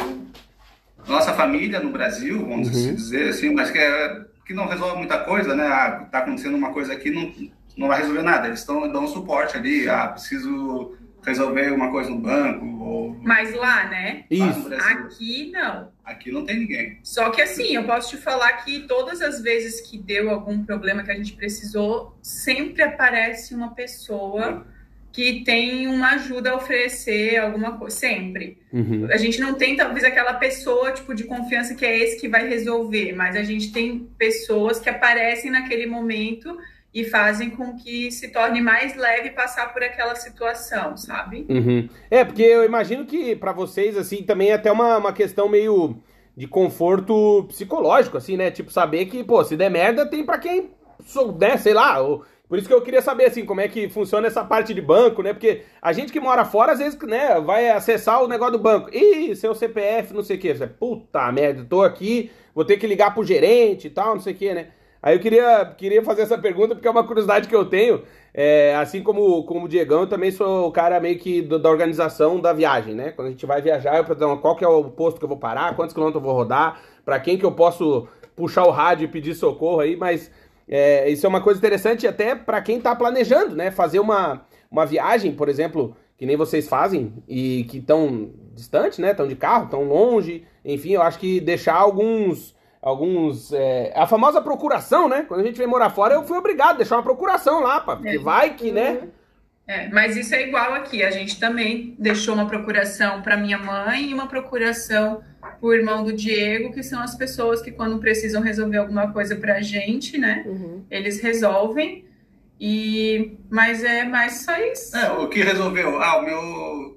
nossa família no Brasil, vamos uhum. dizer assim, mas que, é, que não resolve muita coisa, né? Ah, tá acontecendo uma coisa aqui, não, não vai resolver nada. Eles estão dando suporte ali, ah, preciso resolver uma coisa no banco ou Mas lá, né? lá Isso. Brasil. Aqui não. Aqui não tem ninguém. Só que assim, eu posso te falar que todas as vezes que deu algum problema que a gente precisou, sempre aparece uma pessoa que tem uma ajuda a oferecer alguma coisa, sempre. Uhum. A gente não tem talvez aquela pessoa tipo de confiança que é esse que vai resolver, mas a gente tem pessoas que aparecem naquele momento e fazem com que se torne mais leve passar por aquela situação, sabe? Uhum. É, porque eu imagino que pra vocês, assim, também é até uma, uma questão meio de conforto psicológico, assim, né? Tipo, saber que, pô, se der merda, tem pra quem, sou- né, sei lá. ou- Por isso que eu queria saber, assim, como é que funciona essa parte de banco, né? Porque a gente que mora fora, às vezes, né, vai acessar o negócio do banco. Ih, seu CPF, não sei o quê. Você, Puta merda, tô aqui, vou ter que ligar pro gerente e tal, não sei o quê, né? Aí eu queria, queria fazer essa pergunta porque é uma curiosidade que eu tenho. É, assim como, como o Diegão, eu também sou o cara meio que do- da organização da viagem, né? Quando a gente vai viajar, eu pergunto qual que é o posto que eu vou parar, quantos quilômetros eu vou rodar, pra quem que eu posso puxar o rádio e pedir socorro aí, mas é, isso é uma coisa interessante até pra quem tá planejando, né? Fazer uma, uma viagem, por exemplo, que nem vocês fazem e que estão distante, né? Estão de carro, estão longe, enfim, eu acho que deixar alguns alguns. é, a famosa procuração, né? Quando a gente vem morar fora, eu fui obrigado a deixar uma procuração lá, pá, porque É. vai que, né? É, mas isso é igual aqui. A gente também deixou uma procuração para minha mãe e uma procuração para o irmão do Diego, que são as pessoas que, quando precisam resolver alguma coisa para a gente, né, Uhum. eles resolvem. E mas é mais só isso. É, o que resolveu? Ah, o meu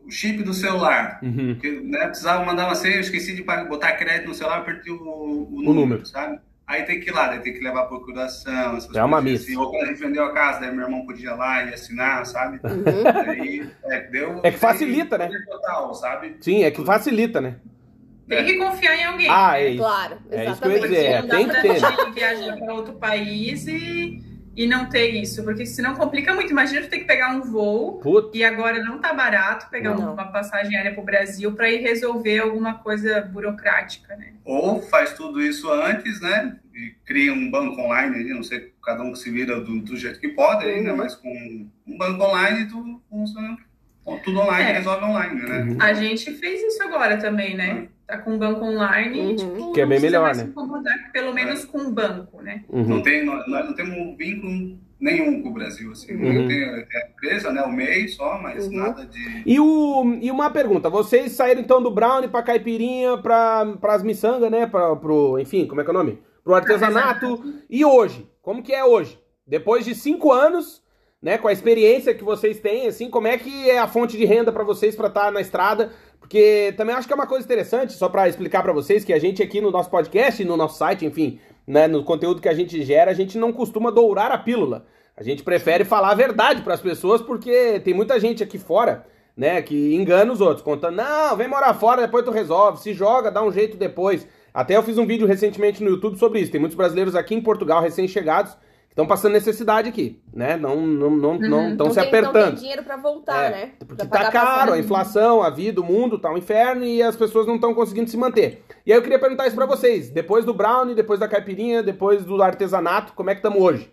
o chip do celular. Uhum. Porque, né, precisava mandar uma senha, eu esqueci de botar crédito no celular, perdi o, o, número. número, sabe? Aí tem que ir lá, daí tem que levar a procuração, essas É uma coisas missa. assim. Ou quando a gente vendeu a casa, daí meu irmão podia ir lá e assinar, sabe? Uhum. Aí, é, deu, É que facilita, né? Total, sabe? Sim, é que facilita, né? Tem que confiar em alguém. Ah, né? é isso. Claro, É isso que eu ia exatamente. dizer, é, não dá tem que pra ter. gente viajar para outro país e, e não ter isso, porque senão complica muito. Imagina tu ter que pegar um voo Putz. e agora não tá barato pegar Não. uma passagem aérea para o Brasil para ir resolver alguma coisa burocrática, né? Ou faz tudo isso antes, né? E cria um banco online, ali, não sei, cada um se vira do, do jeito que pode, né? Uhum. Mas com um banco online, tu funciona tudo online, É. resolve online, né? Uhum. A gente fez isso agora também, né? Tá com um banco online, Uhum. tipo, Que é bem melhor, né? se incomodar, pelo menos com um banco, né? Uhum. Não tem, nós nós não temos um vínculo nenhum com o Brasil, assim. Uhum. Eu tenho é a empresa, né? O MEI só, mas Uhum. nada de... E, o, e uma pergunta, vocês saíram então do brownie pra caipirinha, pra, pras miçangas, né? Pra, pro, enfim, como é que é o nome? Pro artesanato. E hoje? Como que é hoje? Depois de cinco anos, né? Com a experiência que vocês têm, assim, como é que é a fonte de renda pra vocês pra estar na estrada? Porque também acho que é uma coisa interessante, só pra explicar pra vocês, que a gente aqui no nosso podcast, no nosso site, enfim, né, no conteúdo que a gente gera, a gente não costuma dourar a pílula. A gente prefere falar a verdade pras pessoas, porque tem muita gente aqui fora né, que engana os outros, contando, não, vem morar fora, depois tu resolve, se joga, dá um jeito depois. Até eu fiz um vídeo recentemente no YouTube sobre isso. Tem muitos brasileiros aqui em Portugal, recém-chegados, estão passando necessidade aqui, né? Não não não não estão se tem- Não tem apertando. dinheiro pra voltar, É, né? Porque Pra tá caro, a inflação, a vida, o mundo, tá um inferno e as pessoas não estão conseguindo se manter. E aí eu queria perguntar isso pra vocês. Depois do brownie, depois da caipirinha, depois do artesanato, como é que estamos hoje?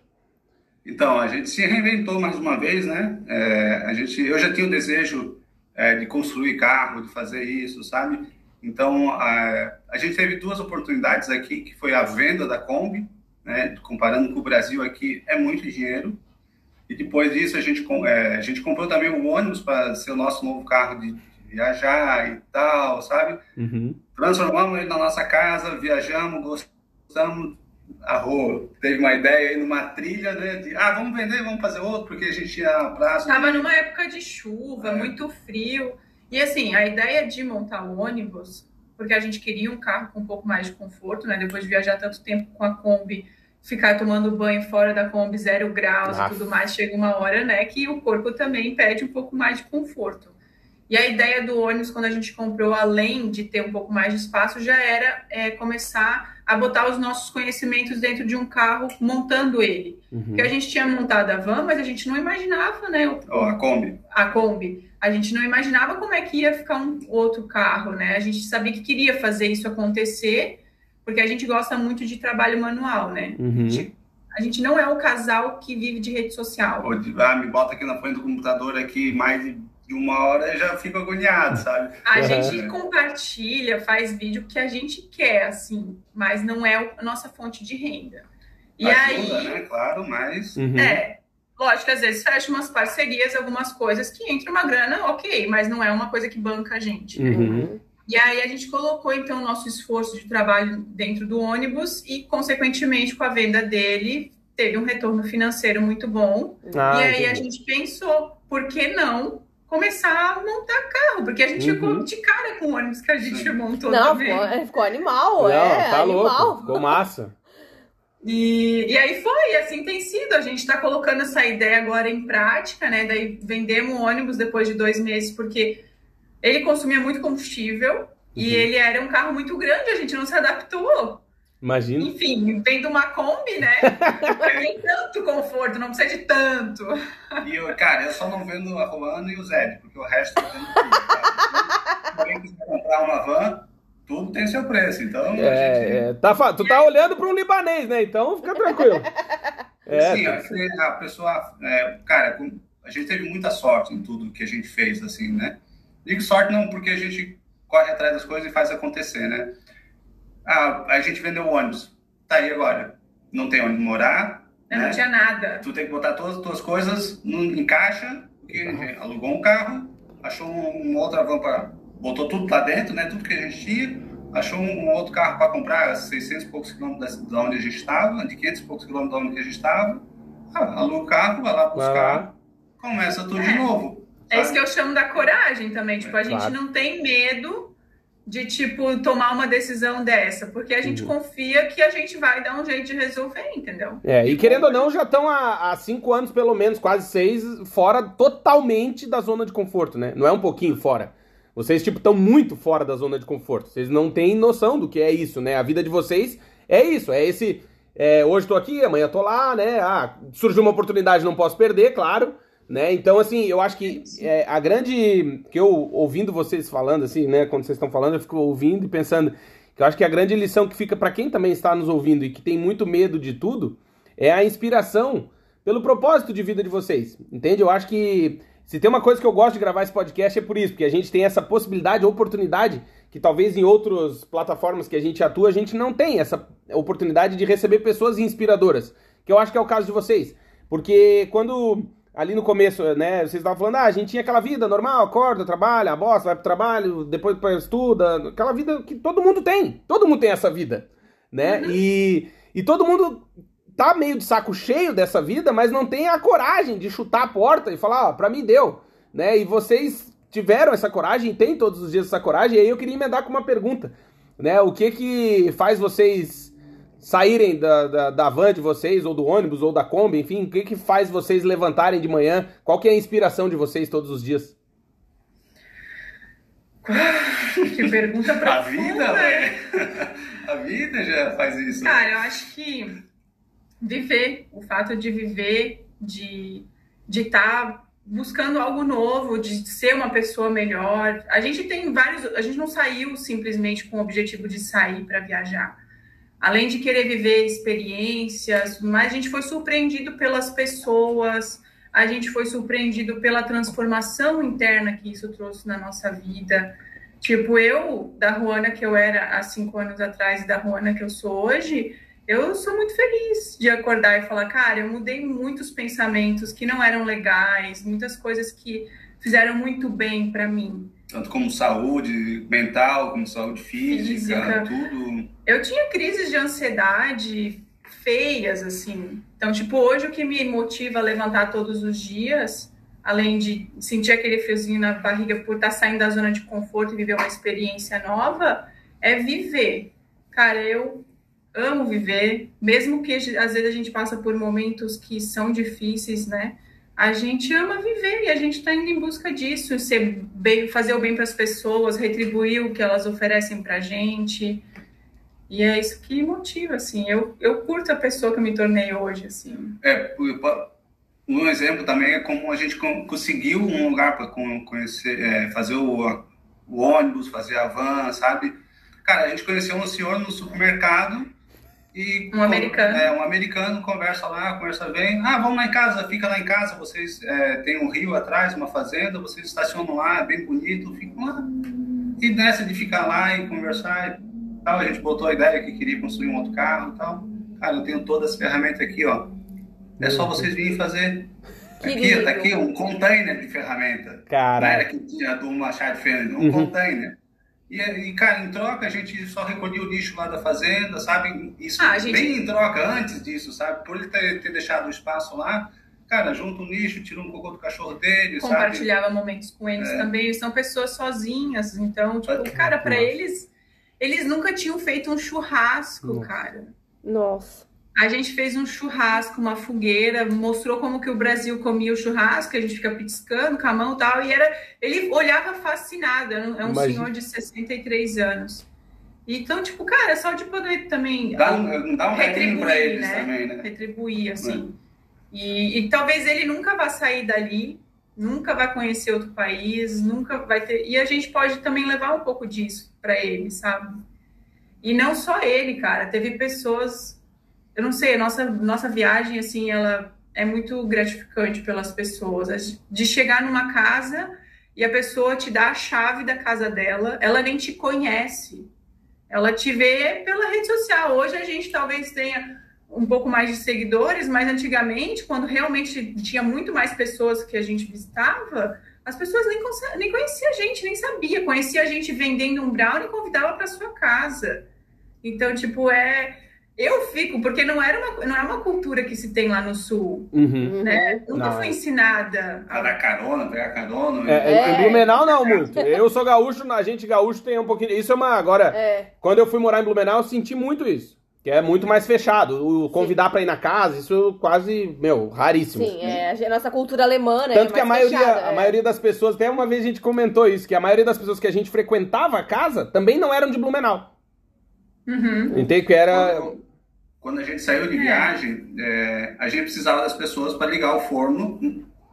Então, a gente se reinventou mais uma vez, né? É, a gente, eu já tinha o desejo é, de construir carro, de fazer isso, sabe? Então, a, a gente teve duas oportunidades aqui, que foi a venda da Kombi, né? Comparando com o Brasil aqui, é muito dinheiro. E depois disso, a gente, é, a gente comprou também o ônibus para ser o nosso novo carro de, de viajar e tal, sabe? Uhum. Transformamos ele na nossa casa, viajamos, gostamos. A Rô teve uma ideia aí numa trilha, né? De, ah, vamos vender, vamos fazer outro, porque a gente tinha prazo. Tava numa época de chuva, É. muito frio. E assim, a ideia de montar o ônibus, porque a gente queria um carro com um pouco mais de conforto, né? Depois de viajar tanto tempo com a Kombi, ficar tomando banho fora da Kombi, zero graus Aff. e tudo mais, chega uma hora, né, que o corpo também pede um pouco mais de conforto. E a ideia do ônibus, quando a gente comprou, além de ter um pouco mais de espaço, já era é, começar a botar os nossos conhecimentos dentro de um carro, montando ele. Uhum. Porque a gente tinha montado a van, mas a gente não imaginava, né, o- Ó, a Kombi. a Kombi. A gente não imaginava como é que ia ficar um outro carro, né? A gente sabia que queria fazer isso acontecer, porque a gente gosta muito de trabalho manual, né? Uhum. A, gente, a gente não é o casal que vive de rede social. Ah, me bota aqui na frente do computador aqui mais de de uma hora eu já fico agoniado, sabe? A gente compartilha, faz vídeo que a gente quer, assim, mas não é a nossa fonte de renda. E Ajuda, aí, né? Claro, mas. Uhum. É. Lógico, às vezes fecha umas parcerias, algumas coisas que entra uma grana, ok, mas não é uma coisa que banca a gente. Né? Uhum. E aí a gente colocou então o nosso esforço de trabalho dentro do ônibus e, consequentemente, com a venda dele, teve um retorno financeiro muito bom. Ah, e aí entendi. a gente pensou, por que não começar a montar carro? Porque a gente uhum. ficou de cara com o ônibus que a gente montou. Não, ficou, ficou, animal, não, é. Tá animal. louco, ficou massa. E, e aí foi, assim tem sido. A gente está colocando essa ideia agora em prática, né? Daí vendemos o ônibus depois de dois meses, porque ele consumia muito combustível uhum. e ele era um carro muito grande, a gente não se adaptou. Imagina. Enfim, vendo uma Kombi, né? tem tanto conforto, não precisa de tanto. E eu, cara, eu só não vendo a Rolando e o Zé, porque o resto eu vendo tudo. Quiser comprar uma van, tudo tem seu preço, então. É, gente... é tá, tu tá olhando para um libanês, né? Então fica tranquilo. É, Sim, tá. a pessoa. É, cara, a gente teve muita sorte em tudo que a gente fez, assim, né? Digo sorte não porque a gente corre atrás das coisas e faz acontecer, né? Ah, a gente vendeu o ônibus. Tá aí agora. Não tem onde morar. Não, né? não tinha nada. Tu tem que botar todas as tuas coisas em caixa, porque alugou um carro, achou uma outra van para botou tudo lá dentro, né? Tudo que a gente tinha. Achou um, outro carro para comprar, 600 e poucos quilômetros de onde a gente estava, de 500 e poucos quilômetros de onde a gente estava. Ah, aluga o carro, vai lá buscar, começa tudo é. de novo. Sabe? É isso que eu chamo da coragem também. Tipo, a gente claro. não tem medo de, tipo, tomar uma decisão dessa, porque a gente uhum. confia que a gente vai dar um jeito de resolver, entendeu? É, e querendo ou não, já estão há, há cinco anos, pelo menos, quase seis, fora totalmente da zona de conforto, né? Não é um pouquinho fora. Vocês, tipo, estão muito fora da zona de conforto. Vocês não têm noção do que é isso, né? A vida de vocês é isso, é esse. É, hoje estou aqui, amanhã estou lá, né? Ah, surgiu uma oportunidade, não posso perder, claro. Né? Então, assim, eu acho que é, a grande. que eu, ouvindo vocês falando, assim, né? Quando vocês estão falando, eu fico ouvindo e pensando que eu acho que a grande lição que fica para quem também está nos ouvindo e que tem muito medo de tudo é a inspiração pelo propósito de vida de vocês. Entende? Eu acho que se tem uma coisa que eu gosto de gravar esse podcast é por isso, porque a gente tem essa possibilidade, oportunidade, que talvez em outras plataformas que a gente atua, a gente não tem essa oportunidade de receber pessoas inspiradoras, que eu acho que é o caso de vocês. Porque quando ali no começo, né, vocês estavam falando, ah, a gente tinha aquela vida normal, acorda, trabalha, bosta, vai pro trabalho, depois estuda, aquela vida que todo mundo tem. Todo mundo tem essa vida, né? Uhum. E, e todo mundo tá meio de saco cheio dessa vida, mas não tem a coragem de chutar a porta e falar, ó, oh, pra mim deu, né? E vocês tiveram essa coragem, tem todos os dias essa coragem, e aí eu queria emendar com uma pergunta, né? O que que faz vocês saírem da, da, da, van de vocês, ou do ônibus, ou da Kombi, enfim, o que que faz vocês levantarem de manhã? Qual que é a inspiração de vocês todos os dias? que pergunta pra A vida, né? A vida já faz isso. Cara, eu acho que viver, o fato de viver, de de estar tá buscando algo novo, de ser uma pessoa melhor. A gente tem vários, a gente não saiu simplesmente com o objetivo de sair para viajar. Além de querer viver experiências, mas a gente foi surpreendido pelas pessoas, a gente foi surpreendido pela transformação interna que isso trouxe na nossa vida. Tipo, eu, da Ruana que eu era há cinco anos atrás e da Ruana que eu sou hoje, eu sou muito feliz de acordar e falar, cara, eu mudei muitos pensamentos que não eram legais, muitas coisas que fizeram muito bem para mim. Tanto como saúde mental, como saúde física, física, tudo. Eu tinha crises de ansiedade feias, assim. Então, tipo, hoje o que me motiva a levantar todos os dias, além de sentir aquele friozinho na barriga por estar tá saindo da zona de conforto e viver uma experiência nova, é viver. Cara, eu amo viver, mesmo que às vezes a gente passa por momentos que são difíceis, né? A gente ama viver e a gente está indo em busca disso, ser bem, fazer o bem para as pessoas, retribuir o que elas oferecem para a gente. E é isso que motiva, assim. Eu, eu curto a pessoa que eu me tornei hoje, assim. É, um exemplo também é como a gente conseguiu um lugar para conhecer, é, fazer o, o ônibus, fazer a van, sabe? Cara, a gente conheceu um senhor no supermercado E, um americano. É, um americano conversa lá, conversa bem. Ah, vamos lá em casa, fica lá em casa, vocês é, tem um rio atrás, uma fazenda, vocês estacionam lá, é bem bonito, ficam lá. E nessa de ficar lá e conversar e tal, a gente botou a ideia que queria construir um outro carro e tal. Cara, eu tenho todas as ferramentas aqui, ó. É só vocês virem fazer. Que aqui, lindo. tá aqui um container de ferramenta. Caralho. Não era que tinha do Machado Fênix, um Uhum. container. E, e, cara, em troca a gente só recolhia o lixo lá da fazenda, sabe? Isso Ah, a gente- bem em troca antes disso, sabe? Por ele ter, ter deixado o espaço lá, cara, junta o lixo, tira um cocô do cachorro dele, sabe? compartilhava momentos com eles É. também. São pessoas sozinhas, então, tipo, cara, pra nossa. eles, eles nunca tinham feito um churrasco, Nossa. cara. Nossa. A gente fez um churrasco, uma fogueira, mostrou como que o Brasil comia o churrasco, a gente fica piscando com a mão e tal, e era, ele olhava fascinado, é um, é Imagina. senhor de 63 anos. Então, tipo, cara, só de poder também Dá um, dá um Retribuir, eles né? também, né? retribuir, assim. E, e talvez ele nunca vá sair dali, nunca vai conhecer outro país, nunca vai ter. E a gente pode também levar um pouco disso para ele, sabe? E não só ele, cara. Teve pessoas. Eu não sei, a nossa, nossa viagem, assim, ela é muito gratificante pelas pessoas. De chegar numa casa e a pessoa te dá a chave da casa dela, ela nem te conhece. Ela te vê pela rede social. Hoje a gente talvez tenha um pouco mais de seguidores, mas antigamente, quando realmente tinha muito mais pessoas que a gente visitava, as pessoas nem, nem conheciam a gente, nem sabia. Conhecia a gente vendendo um brownie e convidava para sua casa. Então, tipo, é. Eu fico, porque não era uma, não é uma cultura que se tem lá no sul, Uhum. né? Nunca Não, fui é. ensinada. A dar carona, pegar carona. É, É. Em Blumenau não muito. Eu sou gaúcho, a gente gaúcho tem um pouquinho. Isso é uma. Agora, É. quando eu fui morar em Blumenau, eu senti muito isso. Que é muito mais fechado. O convidar pra ir na casa, isso quase, meu, raríssimo. Sim, é. A nossa cultura alemã, né? Tanto é que a maioria, fechada, a é. maioria das pessoas, até uma vez a gente comentou isso, que a maioria das pessoas que a gente frequentava a casa também não eram de Blumenau. Uhum. Entende que era. Quando, quando a gente saiu de É. viagem, é, a gente precisava das pessoas para ligar o forno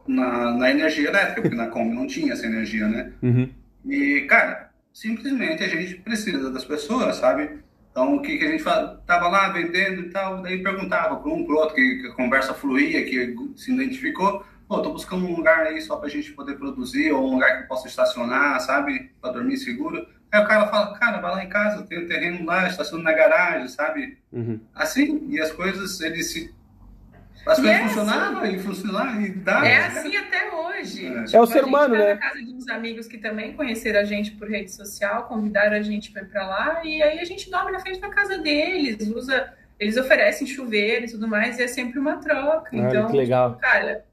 na, na energia elétrica, porque na Kombi não tinha essa energia, né? Uhum. E, cara, simplesmente a gente precisa das pessoas, sabe? Então, o que, que a gente fala? Tava lá vendendo e tal, daí perguntava para um pro outro, que, que a conversa fluía, que se identificou. Pô, tô buscando um lugar aí só pra gente poder produzir, ou um lugar que possa estacionar, sabe? Pra dormir seguro. Aí o cara fala, cara, vai lá em casa, tem um terreno lá, estaciona na garagem, sabe? Uhum. Assim, e as coisas, eles se... As E coisas é funcionavam e funcionavam e dava. É assim até hoje. É. Tipo, É o ser a gente humano, tá né? na casa de uns amigos que também conheceram a gente por rede social, convidaram a gente para ir para lá e aí a gente dorme na frente da casa deles, usa, eles oferecem chuveiro e tudo mais e é sempre uma troca. Olha então, que legal. tipo, cara,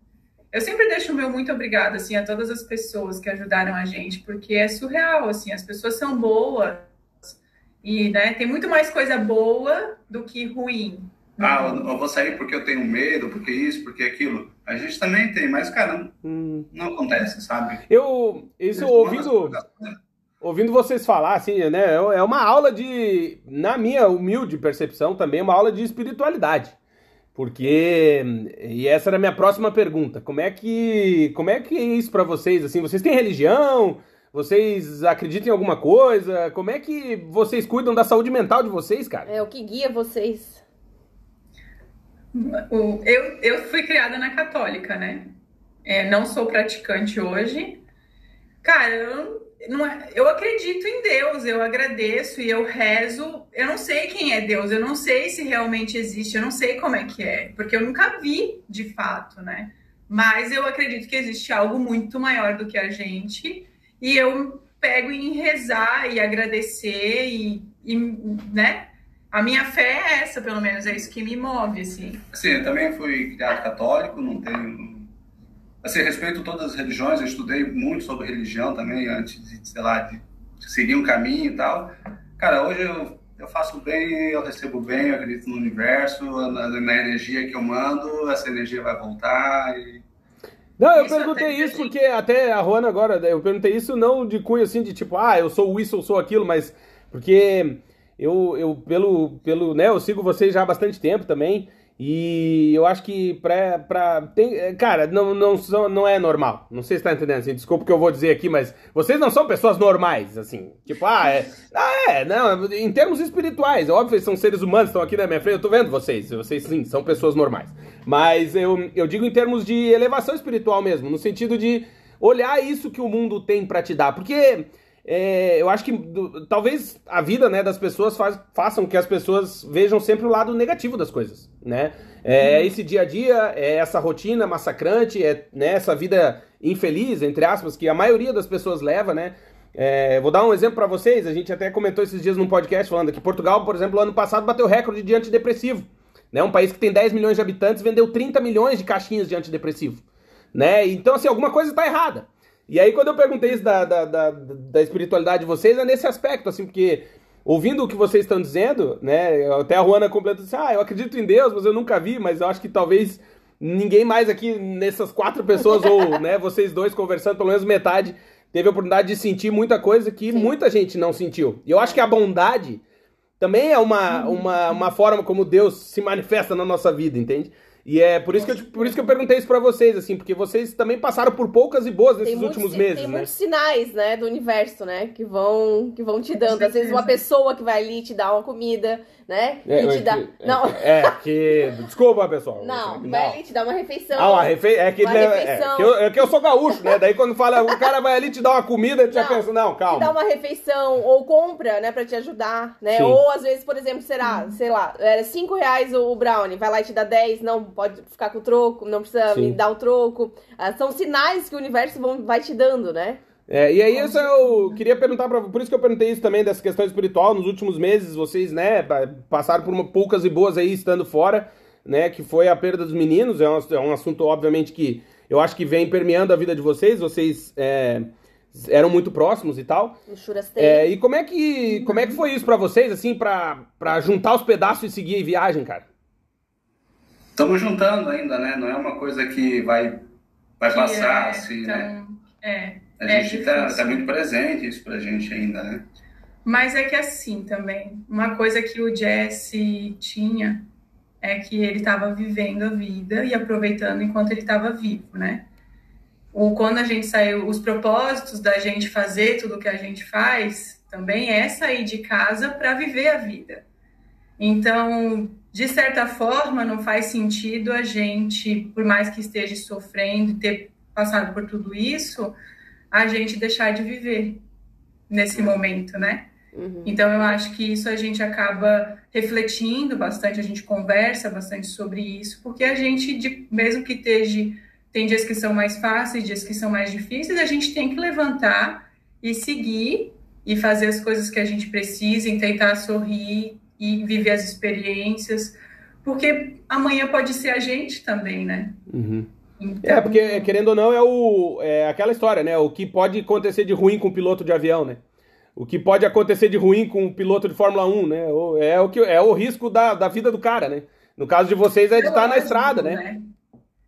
eu sempre deixo o meu muito obrigado assim a todas as pessoas que ajudaram a gente, porque é surreal assim, as pessoas são boas e né, tem muito mais coisa boa do que ruim. Ah, eu, eu vou sair porque eu tenho medo, porque isso, porque aquilo. A gente também tem, mas, cara, não, Hum. não acontece, sabe? Eu, isso ouvindo, ouvindo vocês falar, assim, né? É uma aula de, na minha humilde percepção, também uma aula de espiritualidade. Porque, e essa era a minha próxima pergunta, como é que, como é que é isso pra vocês, assim, vocês têm religião? Vocês acreditam em alguma coisa? Como é que vocês cuidam da saúde mental de vocês, cara? É o que guia vocês. Eu, eu fui criada na católica, né? É, não sou praticante hoje. Cara, eu, não é- eu acredito em Deus, eu agradeço e eu rezo. Eu não sei quem é Deus, eu não sei se realmente existe, eu não sei como é que é, porque eu nunca vi de fato, né? Mas eu acredito que existe algo muito maior do que a gente e eu pego em rezar e agradecer e, e né? A minha fé é essa, pelo menos, é isso que me move, assim. Assim, eu também fui criado católico, não tenho. Assim, respeito todas as religiões, eu estudei muito sobre religião também, antes de, sei lá, de seguir um caminho e tal. Cara, hoje eu, eu faço bem, eu recebo bem, eu acredito no universo, na, na energia que eu mando, essa energia vai voltar e Não, eu Isso perguntei até- isso porque até a Juana agora, eu perguntei isso não de cunho assim, de tipo, ah, eu sou isso, eu sou aquilo, mas porque eu, eu pelo, pelo, né, eu sigo vocês já há bastante tempo também, E eu acho que pra. pra tem, cara, não, não, não é normal. Não sei se tá entendendo, assim, desculpa o que eu vou dizer aqui, mas vocês não são pessoas normais, assim. Tipo, ah, é. Ah, é, não, em termos espirituais, óbvio, eles são seres humanos, estão aqui na minha frente, eu tô vendo vocês. Vocês sim, são pessoas normais. Mas eu, eu digo em termos de elevação espiritual mesmo, no sentido de olhar isso que o mundo tem para te dar. Porque é, eu acho que do, talvez a vida né, das pessoas faz, façam que as pessoas vejam sempre o lado negativo das coisas, né? É uhum. esse dia a dia, é essa rotina massacrante, é né, essa vida infeliz, entre aspas, que a maioria das pessoas leva, né? É, vou dar um exemplo para vocês, a gente até comentou esses dias num podcast falando que Portugal, por exemplo, ano passado bateu recorde de antidepressivo. Né? Um país que tem 10 milhões de habitantes vendeu 30 milhões de caixinhas de antidepressivo. Né? Então, assim, alguma coisa está errada. E aí, quando eu perguntei isso da, da, da, da, espiritualidade de vocês, é nesse aspecto, assim, porque ouvindo o que vocês estão dizendo, né? Até a Juana completa assim, ah, eu acredito em Deus, mas eu nunca vi, mas eu acho que talvez ninguém mais aqui nessas quatro pessoas, ou né, vocês dois conversando, pelo menos metade, teve a oportunidade de sentir muita coisa que Sim. muita gente não sentiu. E eu acho que a bondade também é uma, uhum. uma, uma forma como Deus se manifesta na nossa vida, entende? E é por isso, que eu, por isso que eu perguntei isso pra vocês, assim, porque vocês também passaram por poucas e boas nesses muitos, últimos meses, tem né? muitos sinais, né, do universo, né, que vão, que vão te dando. Às vezes uma pessoa que vai ali te dar uma comida, né, é, te dá... É, não. É, que... Desculpa, pessoal. Não, não. vai ali te dar uma refeição. Ah, uma refe... é, que, é, refeição. É, que eu, é que eu sou gaúcho, né, daí quando fala, o cara vai ali te dar uma comida, tu já pensa, não, calma. Te dá uma refeição, ou compra, né, pra te ajudar, né, Sim. ou às vezes, por exemplo, será, sei lá, era 5 reais o brownie, vai lá e te dá 10, não, pode ficar com o troco, não precisa Sim. me dar o troco. Ah, são sinais que o universo vão, vai te dando, né? É, e aí isso eu queria perguntar para por isso que eu perguntei isso também dessa questão espiritual nos últimos meses vocês né passaram por uma, poucas e boas aí estando fora né que foi a perda dos meninos é um, é um assunto obviamente que eu acho que vem permeando a vida de vocês vocês é, eram muito próximos e tal é, e como é que como é que foi isso para vocês assim para juntar os pedaços e seguir a viagem cara Estamos juntando ainda, né? Não é uma coisa que vai, vai passar, é, assim, então, né? É. A é gente está tá muito presente isso pra gente ainda, né? Mas é que assim também, uma coisa que o Jesse tinha é que ele estava vivendo a vida e aproveitando enquanto ele estava vivo, né? Ou quando a gente saiu, os propósitos da gente fazer tudo o que a gente faz também é sair de casa para viver a vida. Então, de certa forma, não faz sentido a gente, por mais que esteja sofrendo e ter passado por tudo isso, a gente deixar de viver nesse momento, né? Uhum. Então, eu acho que isso a gente acaba refletindo bastante, a gente conversa bastante sobre isso, porque a gente, mesmo que esteja, tem dias que são mais fáceis, dias que são mais difíceis, a gente tem que levantar e seguir e fazer as coisas que a gente precisa, e tentar sorrir e viver as experiências, porque amanhã pode ser a gente também, né? Uhum. Então... É, porque, querendo ou não, é, o, é aquela história, né? O que pode acontecer de ruim com o piloto de avião, né? O que pode acontecer de ruim com o piloto de Fórmula 1, né? É o, que, é o risco da, da vida do cara, né? No caso de vocês é de é estar lógico, na estrada, né? né?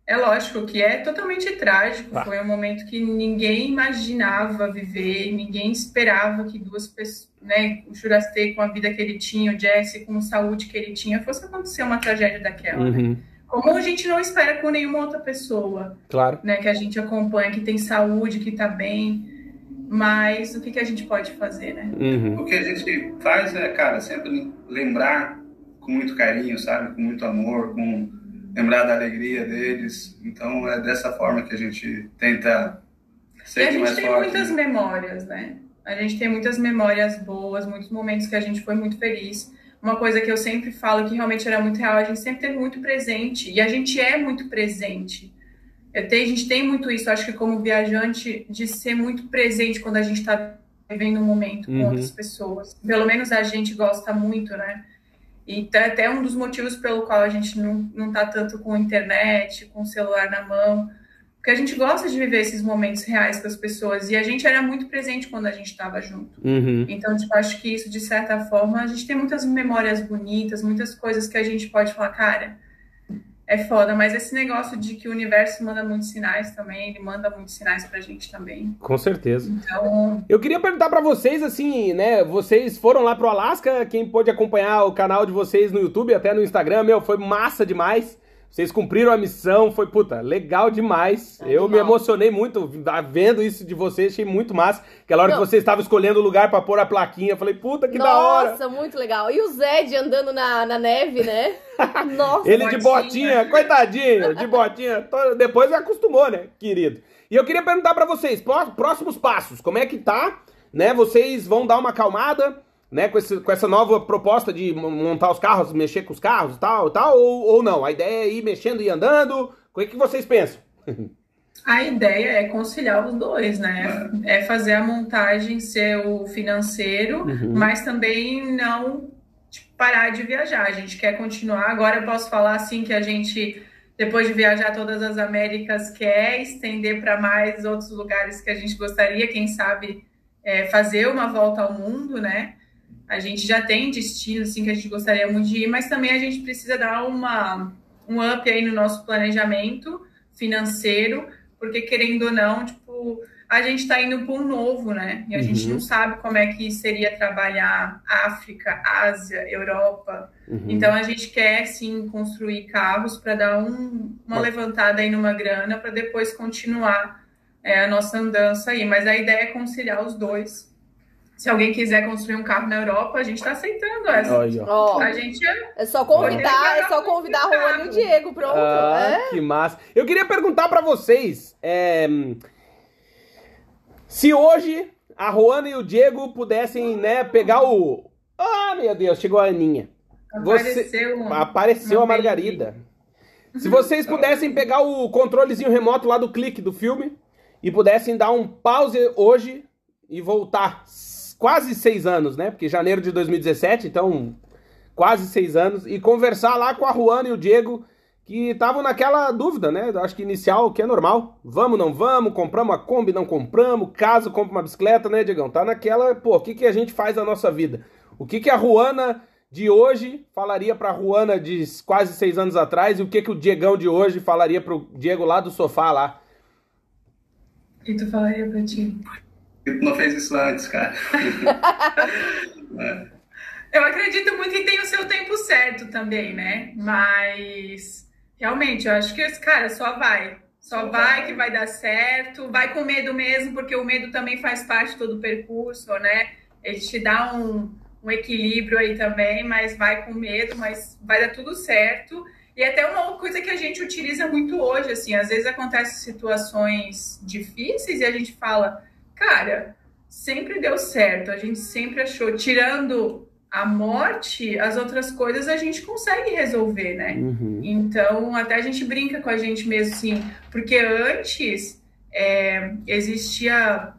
É lógico que é totalmente trágico. Ah. Foi um momento que ninguém imaginava viver, ninguém esperava que duas pessoas, né, o Jurastei com a vida que ele tinha, o Jesse com a saúde que ele tinha, fosse acontecer uma tragédia daquela, né? uhum. né? Como a gente não espera com nenhuma outra pessoa, claro. né, que a gente acompanha, que tem saúde, que tá bem. Mas o que, que a gente pode fazer, né? Uhum. O que a gente faz é, cara, sempre lembrar com muito carinho, sabe? Com muito amor, com lembrar da alegria deles. Então é dessa forma que a gente tenta ser e a gente tem forte, muitas né? memórias, né? A gente tem muitas memórias boas, muitos momentos que a gente foi muito feliz. Uma coisa que eu sempre falo que realmente era muito real, a gente sempre teve muito presente. E a gente é muito presente. Tenho, a gente tem muito isso, acho que como viajante, de ser muito presente quando a gente está vivendo um momento com uhum. outras pessoas. Pelo menos a gente gosta muito, né? E tá até um dos motivos pelo qual a gente não, não tá tanto com internet, com o celular na mão, porque a gente gosta de viver esses momentos reais com as pessoas e a gente era muito presente quando a gente estava junto. Uhum. Então, tipo, acho que isso, de certa forma, a gente tem muitas memórias bonitas, muitas coisas que a gente pode falar, cara, é foda, mas esse negócio de que o universo manda muitos sinais também, ele manda muitos sinais pra gente também. Com certeza. Então, Eu queria perguntar pra vocês, assim, né? Vocês foram lá pro Alasca, quem pôde acompanhar o canal de vocês no YouTube, até no Instagram, meu, foi massa demais. Vocês cumpriram a missão, foi, puta, legal demais. Animal. Eu me emocionei muito vendo isso de vocês, achei muito massa. Aquela hora Não. que vocês estavam escolhendo o lugar pra pôr a plaquinha, eu falei, puta, que da hora. Nossa, muito legal. E o Zed andando na, na neve, né? Nossa. Ele de Botinha. coitadinho, de botinha. Depois acostumou, né, querido? E eu queria perguntar pra vocês, pró- próximos passos, como é que tá, né? Vocês vão dar uma acalmada, né, com, esse- com essa nova proposta de mo- montar os carros, mexer com os carros e tal, tal, ou, ou não? A ideia é ir mexendo e andando? O que, que vocês pensam? a ideia é conciliar os dois, né? É fazer a montagem ser o financeiro, Uhum. mas também não tipo, parar de viajar. A gente quer continuar. Agora eu posso falar assim que a gente, depois de viajar todas as Américas, quer estender para mais outros lugares que a gente gostaria, quem sabe é, fazer uma volta ao mundo, né? A gente já tem destinos assim, que a gente gostaria muito de ir, mas também a gente precisa dar uma, um up aí no nosso planejamento financeiro, porque querendo ou não, tipo, a gente está indo para um novo, né? E a gente Uhum. não sabe como é que seria trabalhar África, Ásia, Europa. Uhum. Então a gente quer sim construir carros para dar um- uma levantada aí numa grana para depois continuar é, a nossa andança aí. Mas a ideia é conciliar os dois. Se alguém quiser construir um carro na Europa, a gente está aceitando essa. Aí, ó. Ó, A gente é é só convidar, é só convidar a Juan e o Diego, pronto. Ah, É. que massa. Eu queria perguntar pra vocês, é, se hoje a Juana e o Diego pudessem, né, pegar o... Ah, meu Deus, chegou a Aninha. Você- apareceu. um- Apareceu a Margarida. Se vocês pudessem pegar o controlezinho remoto lá do clique do filme e pudessem dar um pause hoje e voltar quase seis anos, né? Porque janeiro de 2017, então quase seis anos, e conversar lá com a Juana e o Diego, que estavam naquela dúvida, né? Acho que inicial, que é normal. Vamos, não vamos, compramos a Kombi, não compramos, caso compra uma bicicleta, né, Diegão? Tá naquela, pô, o que, que a gente faz na nossa vida? O que, que a Juana de hoje falaria pra Juana de quase seis anos atrás e o que, que o Diegão de hoje falaria pro Diego lá do sofá lá? E tu falaria pra ti? Tu não fez isso antes, cara. É. Eu acredito muito que tem o seu tempo certo também, né? Mas realmente, eu acho que esse cara só vai. Só Só vai vai. que vai dar certo. Vai com medo mesmo, porque o medo também faz parte todo o percurso, né? Ele te dá um, um equilíbrio aí também, mas vai com medo, mas vai dar tudo certo. E até uma coisa que a gente utiliza muito hoje, assim, às vezes acontecem situações difíceis e a gente fala, cara, sempre deu certo, a gente sempre achou, tirando a morte, as outras coisas a gente consegue resolver, né? Uhum. Então, até a gente brinca com a gente mesmo, assim, porque antes é, existia,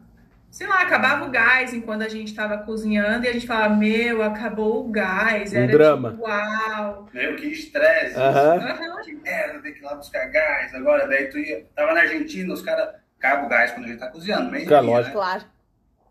sei lá, acabava o gás enquanto a gente estava cozinhando e a gente falava, meu, acabou o gás. Um Era drama. tipo, uau. Meio que estresse. Aham. Aham. Que merda, tem que ir lá buscar gás. Agora, daí tu ia. Tava na Argentina, os caras acabam o gás quando a gente tá cozinhando. Meio Claro, dia, né? Claro.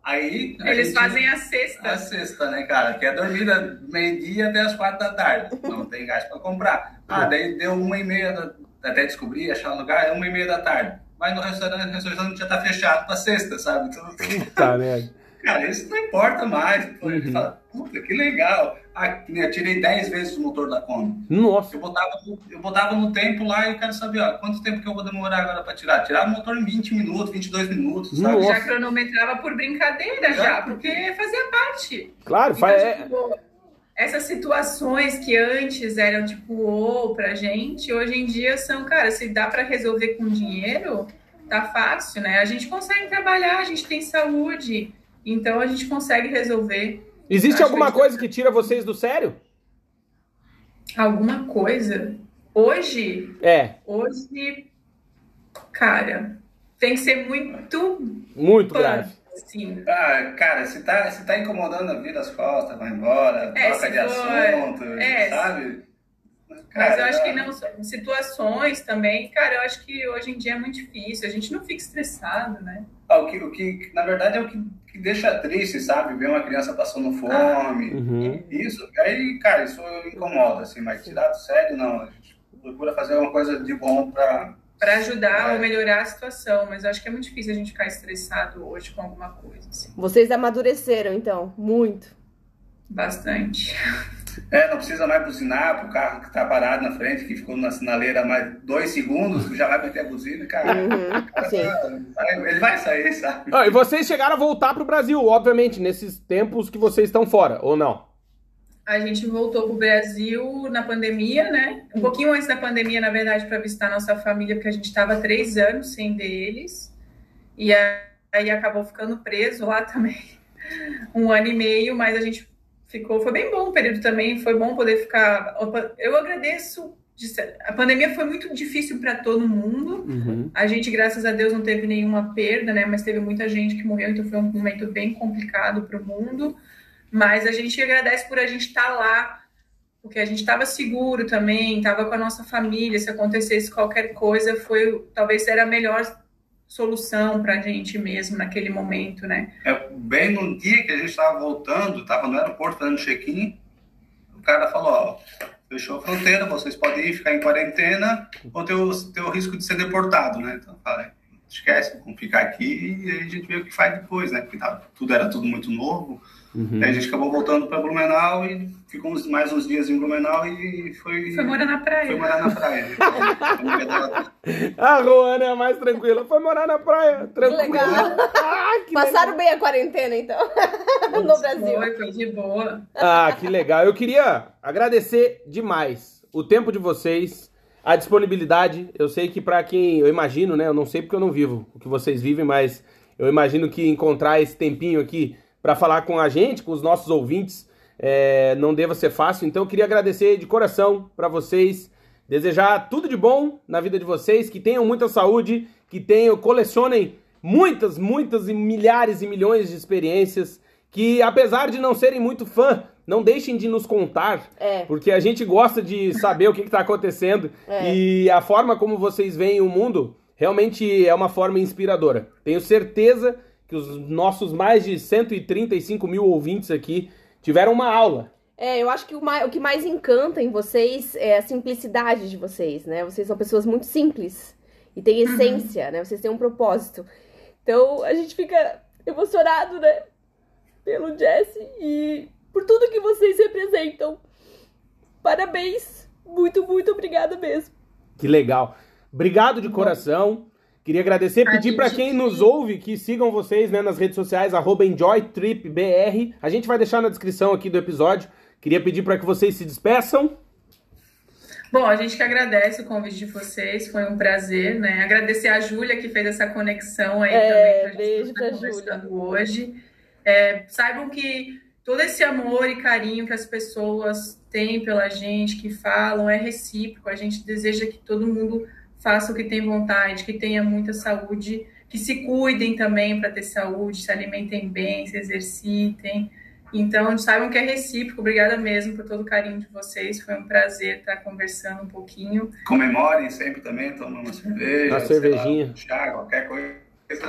Aí. Eles gente- fazem a cesta. A sexta, né, cara? Que é dormida meio-dia até as quatro da tarde. Não tem gás pra comprar. Ah, daí deu uma e meia, da... até descobrir, achar um lugar, uma e meia da tarde. Vai no restaurante, o restaurante já tá fechado pra sexta, sabe? Então, Tá, né? cara, isso não importa mais. Pô, ele Uhum. fala, puta, que legal. Ah, eu tirei 10 vezes o motor da Kombi. Nossa. Eu botava, no- eu botava no tempo lá e eu quero saber, ó, quanto tempo que eu vou demorar agora pra tirar? Tirar o motor em 20 minutos, 22 minutos, sabe? Nossa. Já cronometrava por brincadeira, já, porque fazia parte. Claro, Então, faz. tipo, essas situações que antes eram tipo ou pra gente, hoje em dia são, cara, se dá pra resolver com dinheiro, tá fácil, né? A gente consegue trabalhar, a gente tem saúde, então a gente consegue resolver Existe alguma que- coisa que tira vocês do sério? alguma coisa. Hoje, É, hoje, cara, tem que ser muito muito grave. assim. Ah, cara, se tá, se tá incomodando a vida as costas, vai embora, É, troca de for- assunto, é, sabe? Mas eu acho que não, situações também, cara, eu acho que hoje em dia é muito difícil, a gente não fica estressado, né? Ah, o, que, o que, na verdade, é o que, que deixa triste, sabe? Ver uma criança passando fome. Uhum. Isso, aí, cara, isso incomoda, assim, mas tirar do sério, não. procura fazer uma coisa de bom para para ajudar É. ou melhorar a situação, mas eu acho que é muito difícil a gente ficar estressado hoje com alguma coisa, assim. Vocês amadureceram, então, muito. Bastante. É, não precisa mais buzinar pro carro que tá parado na frente, que ficou na sinaleira mais dois segundos, já vai meter a buzina, cara. Uhum, Cara, Ele vai sair, sabe? Ah, e vocês chegaram a voltar pro Brasil, obviamente, nesses tempos que vocês estão fora, ou não? A gente voltou pro Brasil na pandemia, né? Um pouquinho antes da pandemia, na verdade, para visitar nossa família, porque a gente estava três anos sem ver eles. E aí acabou ficando preso lá também. Um ano e meio, mas a gente ficou. Foi bem bom o período também, foi bom poder ficar. Eu agradeço. A pandemia foi muito difícil para todo mundo. Uhum. A gente, graças a Deus, não teve nenhuma perda, né? Mas teve muita gente que morreu, então foi um momento bem complicado para o mundo. Mas a gente agradece por a gente estar lá, porque a gente estava seguro também, estava com a nossa família. Se acontecesse qualquer coisa, foi talvez era a melhor solução para a gente mesmo naquele momento, né? É, bem no dia que a gente estava voltando, estava no aeroporto fazendo check-in, o cara falou, ó, fechou a fronteira, vocês podem ir ficar em quarentena ou ter o, ter o risco de ser deportado, né? Então falei, esquece, vamos ficar aqui e a gente vê o que faz depois, né? Porque tava, tudo era tudo muito novo. Uhum. Aí a gente acabou voltando para Blumenau e ficou uns- mais uns dias em Blumenau e foi, Foi morar na praia. foi morar na praia. A Roana é a mais tranquila. Foi morar na praia, tranquila. legal. Ah, que Passaram bem a quarentena, então, no Brasil. Foi, foi de boa. Ah, que legal. Eu queria agradecer demais o tempo de vocês, a disponibilidade. Eu sei que pra quem, eu imagino, né? Eu não sei porque eu não vivo o que vocês vivem, mas eu imagino que encontrar esse tempinho aqui pra falar com a gente, com os nossos ouvintes, é, não deva ser fácil. Então eu queria agradecer de coração pra vocês, desejar tudo de bom na vida de vocês, que tenham muita saúde, que tenham, colecionem muitas, muitas e milhares e milhões de experiências que apesar de não serem muito fã, não deixem de nos contar, É. porque a gente gosta de saber o que está acontecendo É. e a forma como vocês veem o mundo realmente é uma forma inspiradora. Tenho certeza que os nossos mais de 135 mil ouvintes aqui tiveram uma aula. É, eu acho que o, mai- o que mais encanta em vocês é a simplicidade de vocês, né? Vocês são pessoas muito simples e têm essência, né? Vocês têm um propósito. Então a gente fica emocionado, né? Pelo Jesse e por tudo que vocês representam. Parabéns! Muito, muito obrigada mesmo. Que legal. Obrigado de coração. Queria agradecer, pedir para quem que- nos ouve que sigam vocês né, nas redes sociais, EnjoyTripBR. A gente vai deixar na descrição aqui do episódio. Queria pedir para que vocês se despeçam. Bom, a gente que agradece o convite de vocês, foi um prazer, né? Agradecer a Júlia que fez essa conexão aí É, também beijo pra conversando hoje. É, saibam que todo esse amor e carinho que as pessoas têm pela gente, que falam, é recíproco. A gente deseja que todo mundo faça o que tem vontade, que tenha muita saúde, que se cuidem também para ter saúde, se alimentem bem, se exercitem. Então, saibam que é recíproco. Obrigada mesmo por todo o carinho de vocês. Foi um prazer estar conversando um pouquinho. Comemorem sempre também, tomando uma cerveja. Uma sei lá, cervejinha. um chá, qualquer coisa,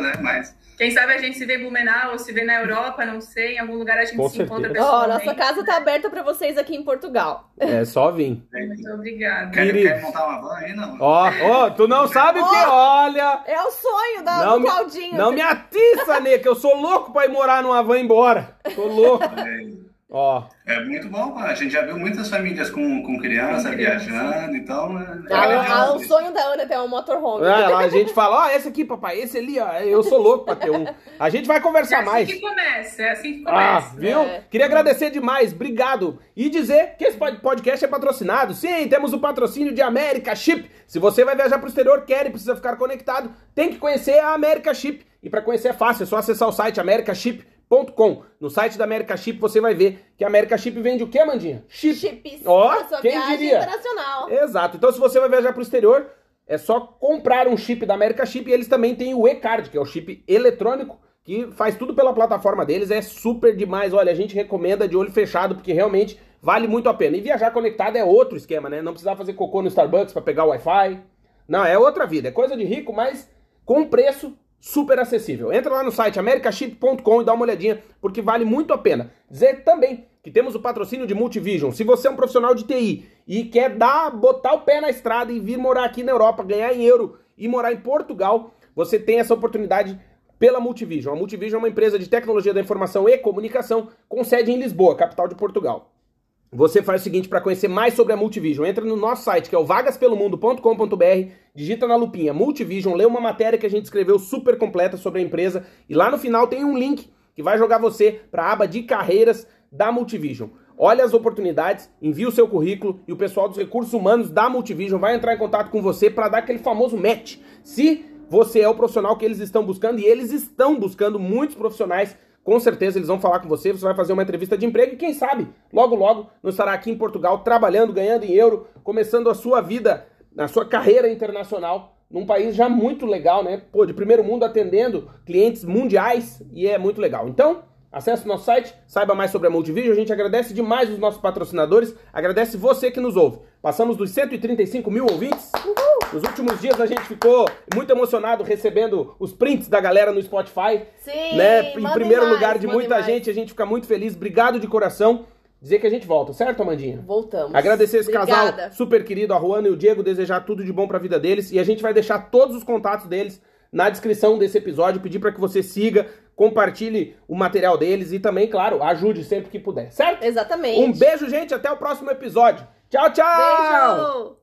né? Mas Quem sabe a gente se vê em Blumenau ou se vê na Europa, não sei. Em algum lugar a gente Com se encontra certeza. Ó, pessoalmente. nossa casa tá aberta pra vocês aqui em Portugal. É só vir. Muito obrigada. quer, quer montar uma van aí, não? Ó, ó, tu não sabe o que olha. É o sonho da, Não do me, Claudinho. não me atiça, Nê, que eu sou louco pra ir morar numa van embora. Tô louco. É, Ó, É muito bom, a gente já viu muitas famílias com, com criança Com criança. viajando, então. é- Ah, é ah, o sonho da Ana é ter um motorhome. é, lá a gente fala, ó, esse aqui, papai, esse ali, ó, eu sou louco pra ter um. A gente vai É conversar assim mais. que começa, é assim que Ah, começa. viu? É. Queria agradecer demais, obrigado. E dizer que esse pod- podcast é patrocinado. Sim, temos o patrocínio de América Chip. Se você vai viajar pro exterior, quer e precisa ficar conectado, tem que conhecer a América Chip. E para conhecer é fácil, é só acessar o site americaship.com. No site da América Chip você vai ver que a América Chip vende o quê, Mandinha? Chip. Chips. Ó, sua quem diria? internacional. Exato. Então, se você vai viajar para o exterior, é só comprar um chip da América Chip e eles também têm o e-card, que é o chip eletrônico, que faz tudo pela plataforma deles. É super demais. Olha, a gente recomenda de olho fechado, porque realmente vale muito a pena. E viajar conectado é outro esquema, né? Não precisar fazer cocô no Starbucks para pegar o Wi-Fi. Não, é outra vida. É coisa de rico, mas com preço super acessível. Entra lá no site americaship.com e dá uma olhadinha, porque vale muito a pena. Dizer também que temos o patrocínio de Multivision. Se você é um profissional de TI e quer dar, botar o pé na estrada e vir morar aqui na Europa, ganhar em euro e morar em Portugal, você tem essa oportunidade pela Multivision. A Multivision é uma empresa de tecnologia da informação e comunicação com sede em Lisboa, capital de Portugal. Você faz o seguinte para conhecer mais sobre a Multivision, entra no nosso site que é o vagaspelomundo.com.br, digita na lupinha Multivision, lê uma matéria que a gente escreveu super completa sobre a empresa e lá no final tem um link que vai jogar você para a aba de carreiras da Multivision. Olha as oportunidades, envie o seu currículo e o pessoal dos recursos humanos da Multivision vai entrar em contato com você para dar aquele famoso match. Se você é o profissional que eles estão buscando e eles estão buscando muitos profissionais com certeza eles vão falar com você, você vai fazer uma entrevista de emprego e quem sabe, logo logo, não estará aqui em Portugal trabalhando, ganhando em euro, começando a sua vida, a sua carreira internacional num país já muito legal, né? Pô, de primeiro mundo atendendo clientes mundiais e é muito legal. Então, acesse o nosso site, saiba mais sobre a Multivídeo. A gente agradece demais os nossos patrocinadores, agradece você que nos ouve. Passamos dos 135 mil ouvintes. Uhul! Nos últimos dias a gente ficou muito emocionado recebendo os prints da galera no Spotify. Sim, né? Em primeiro mais, lugar de muita mais. gente, a gente fica muito feliz. Obrigado de coração. Dizer que a gente volta, certo, Amandinha? Voltamos. Agradecer esse Obrigada. casal super querido, a Juana e o Diego, desejar tudo de bom pra vida deles. E a gente vai deixar todos os contatos deles na descrição desse episódio. Pedir para que você siga, compartilhe o material deles e também, claro, ajude sempre que puder, certo? Exatamente. Um beijo, gente. Até o próximo episódio. Tchau, tchau! Beijo!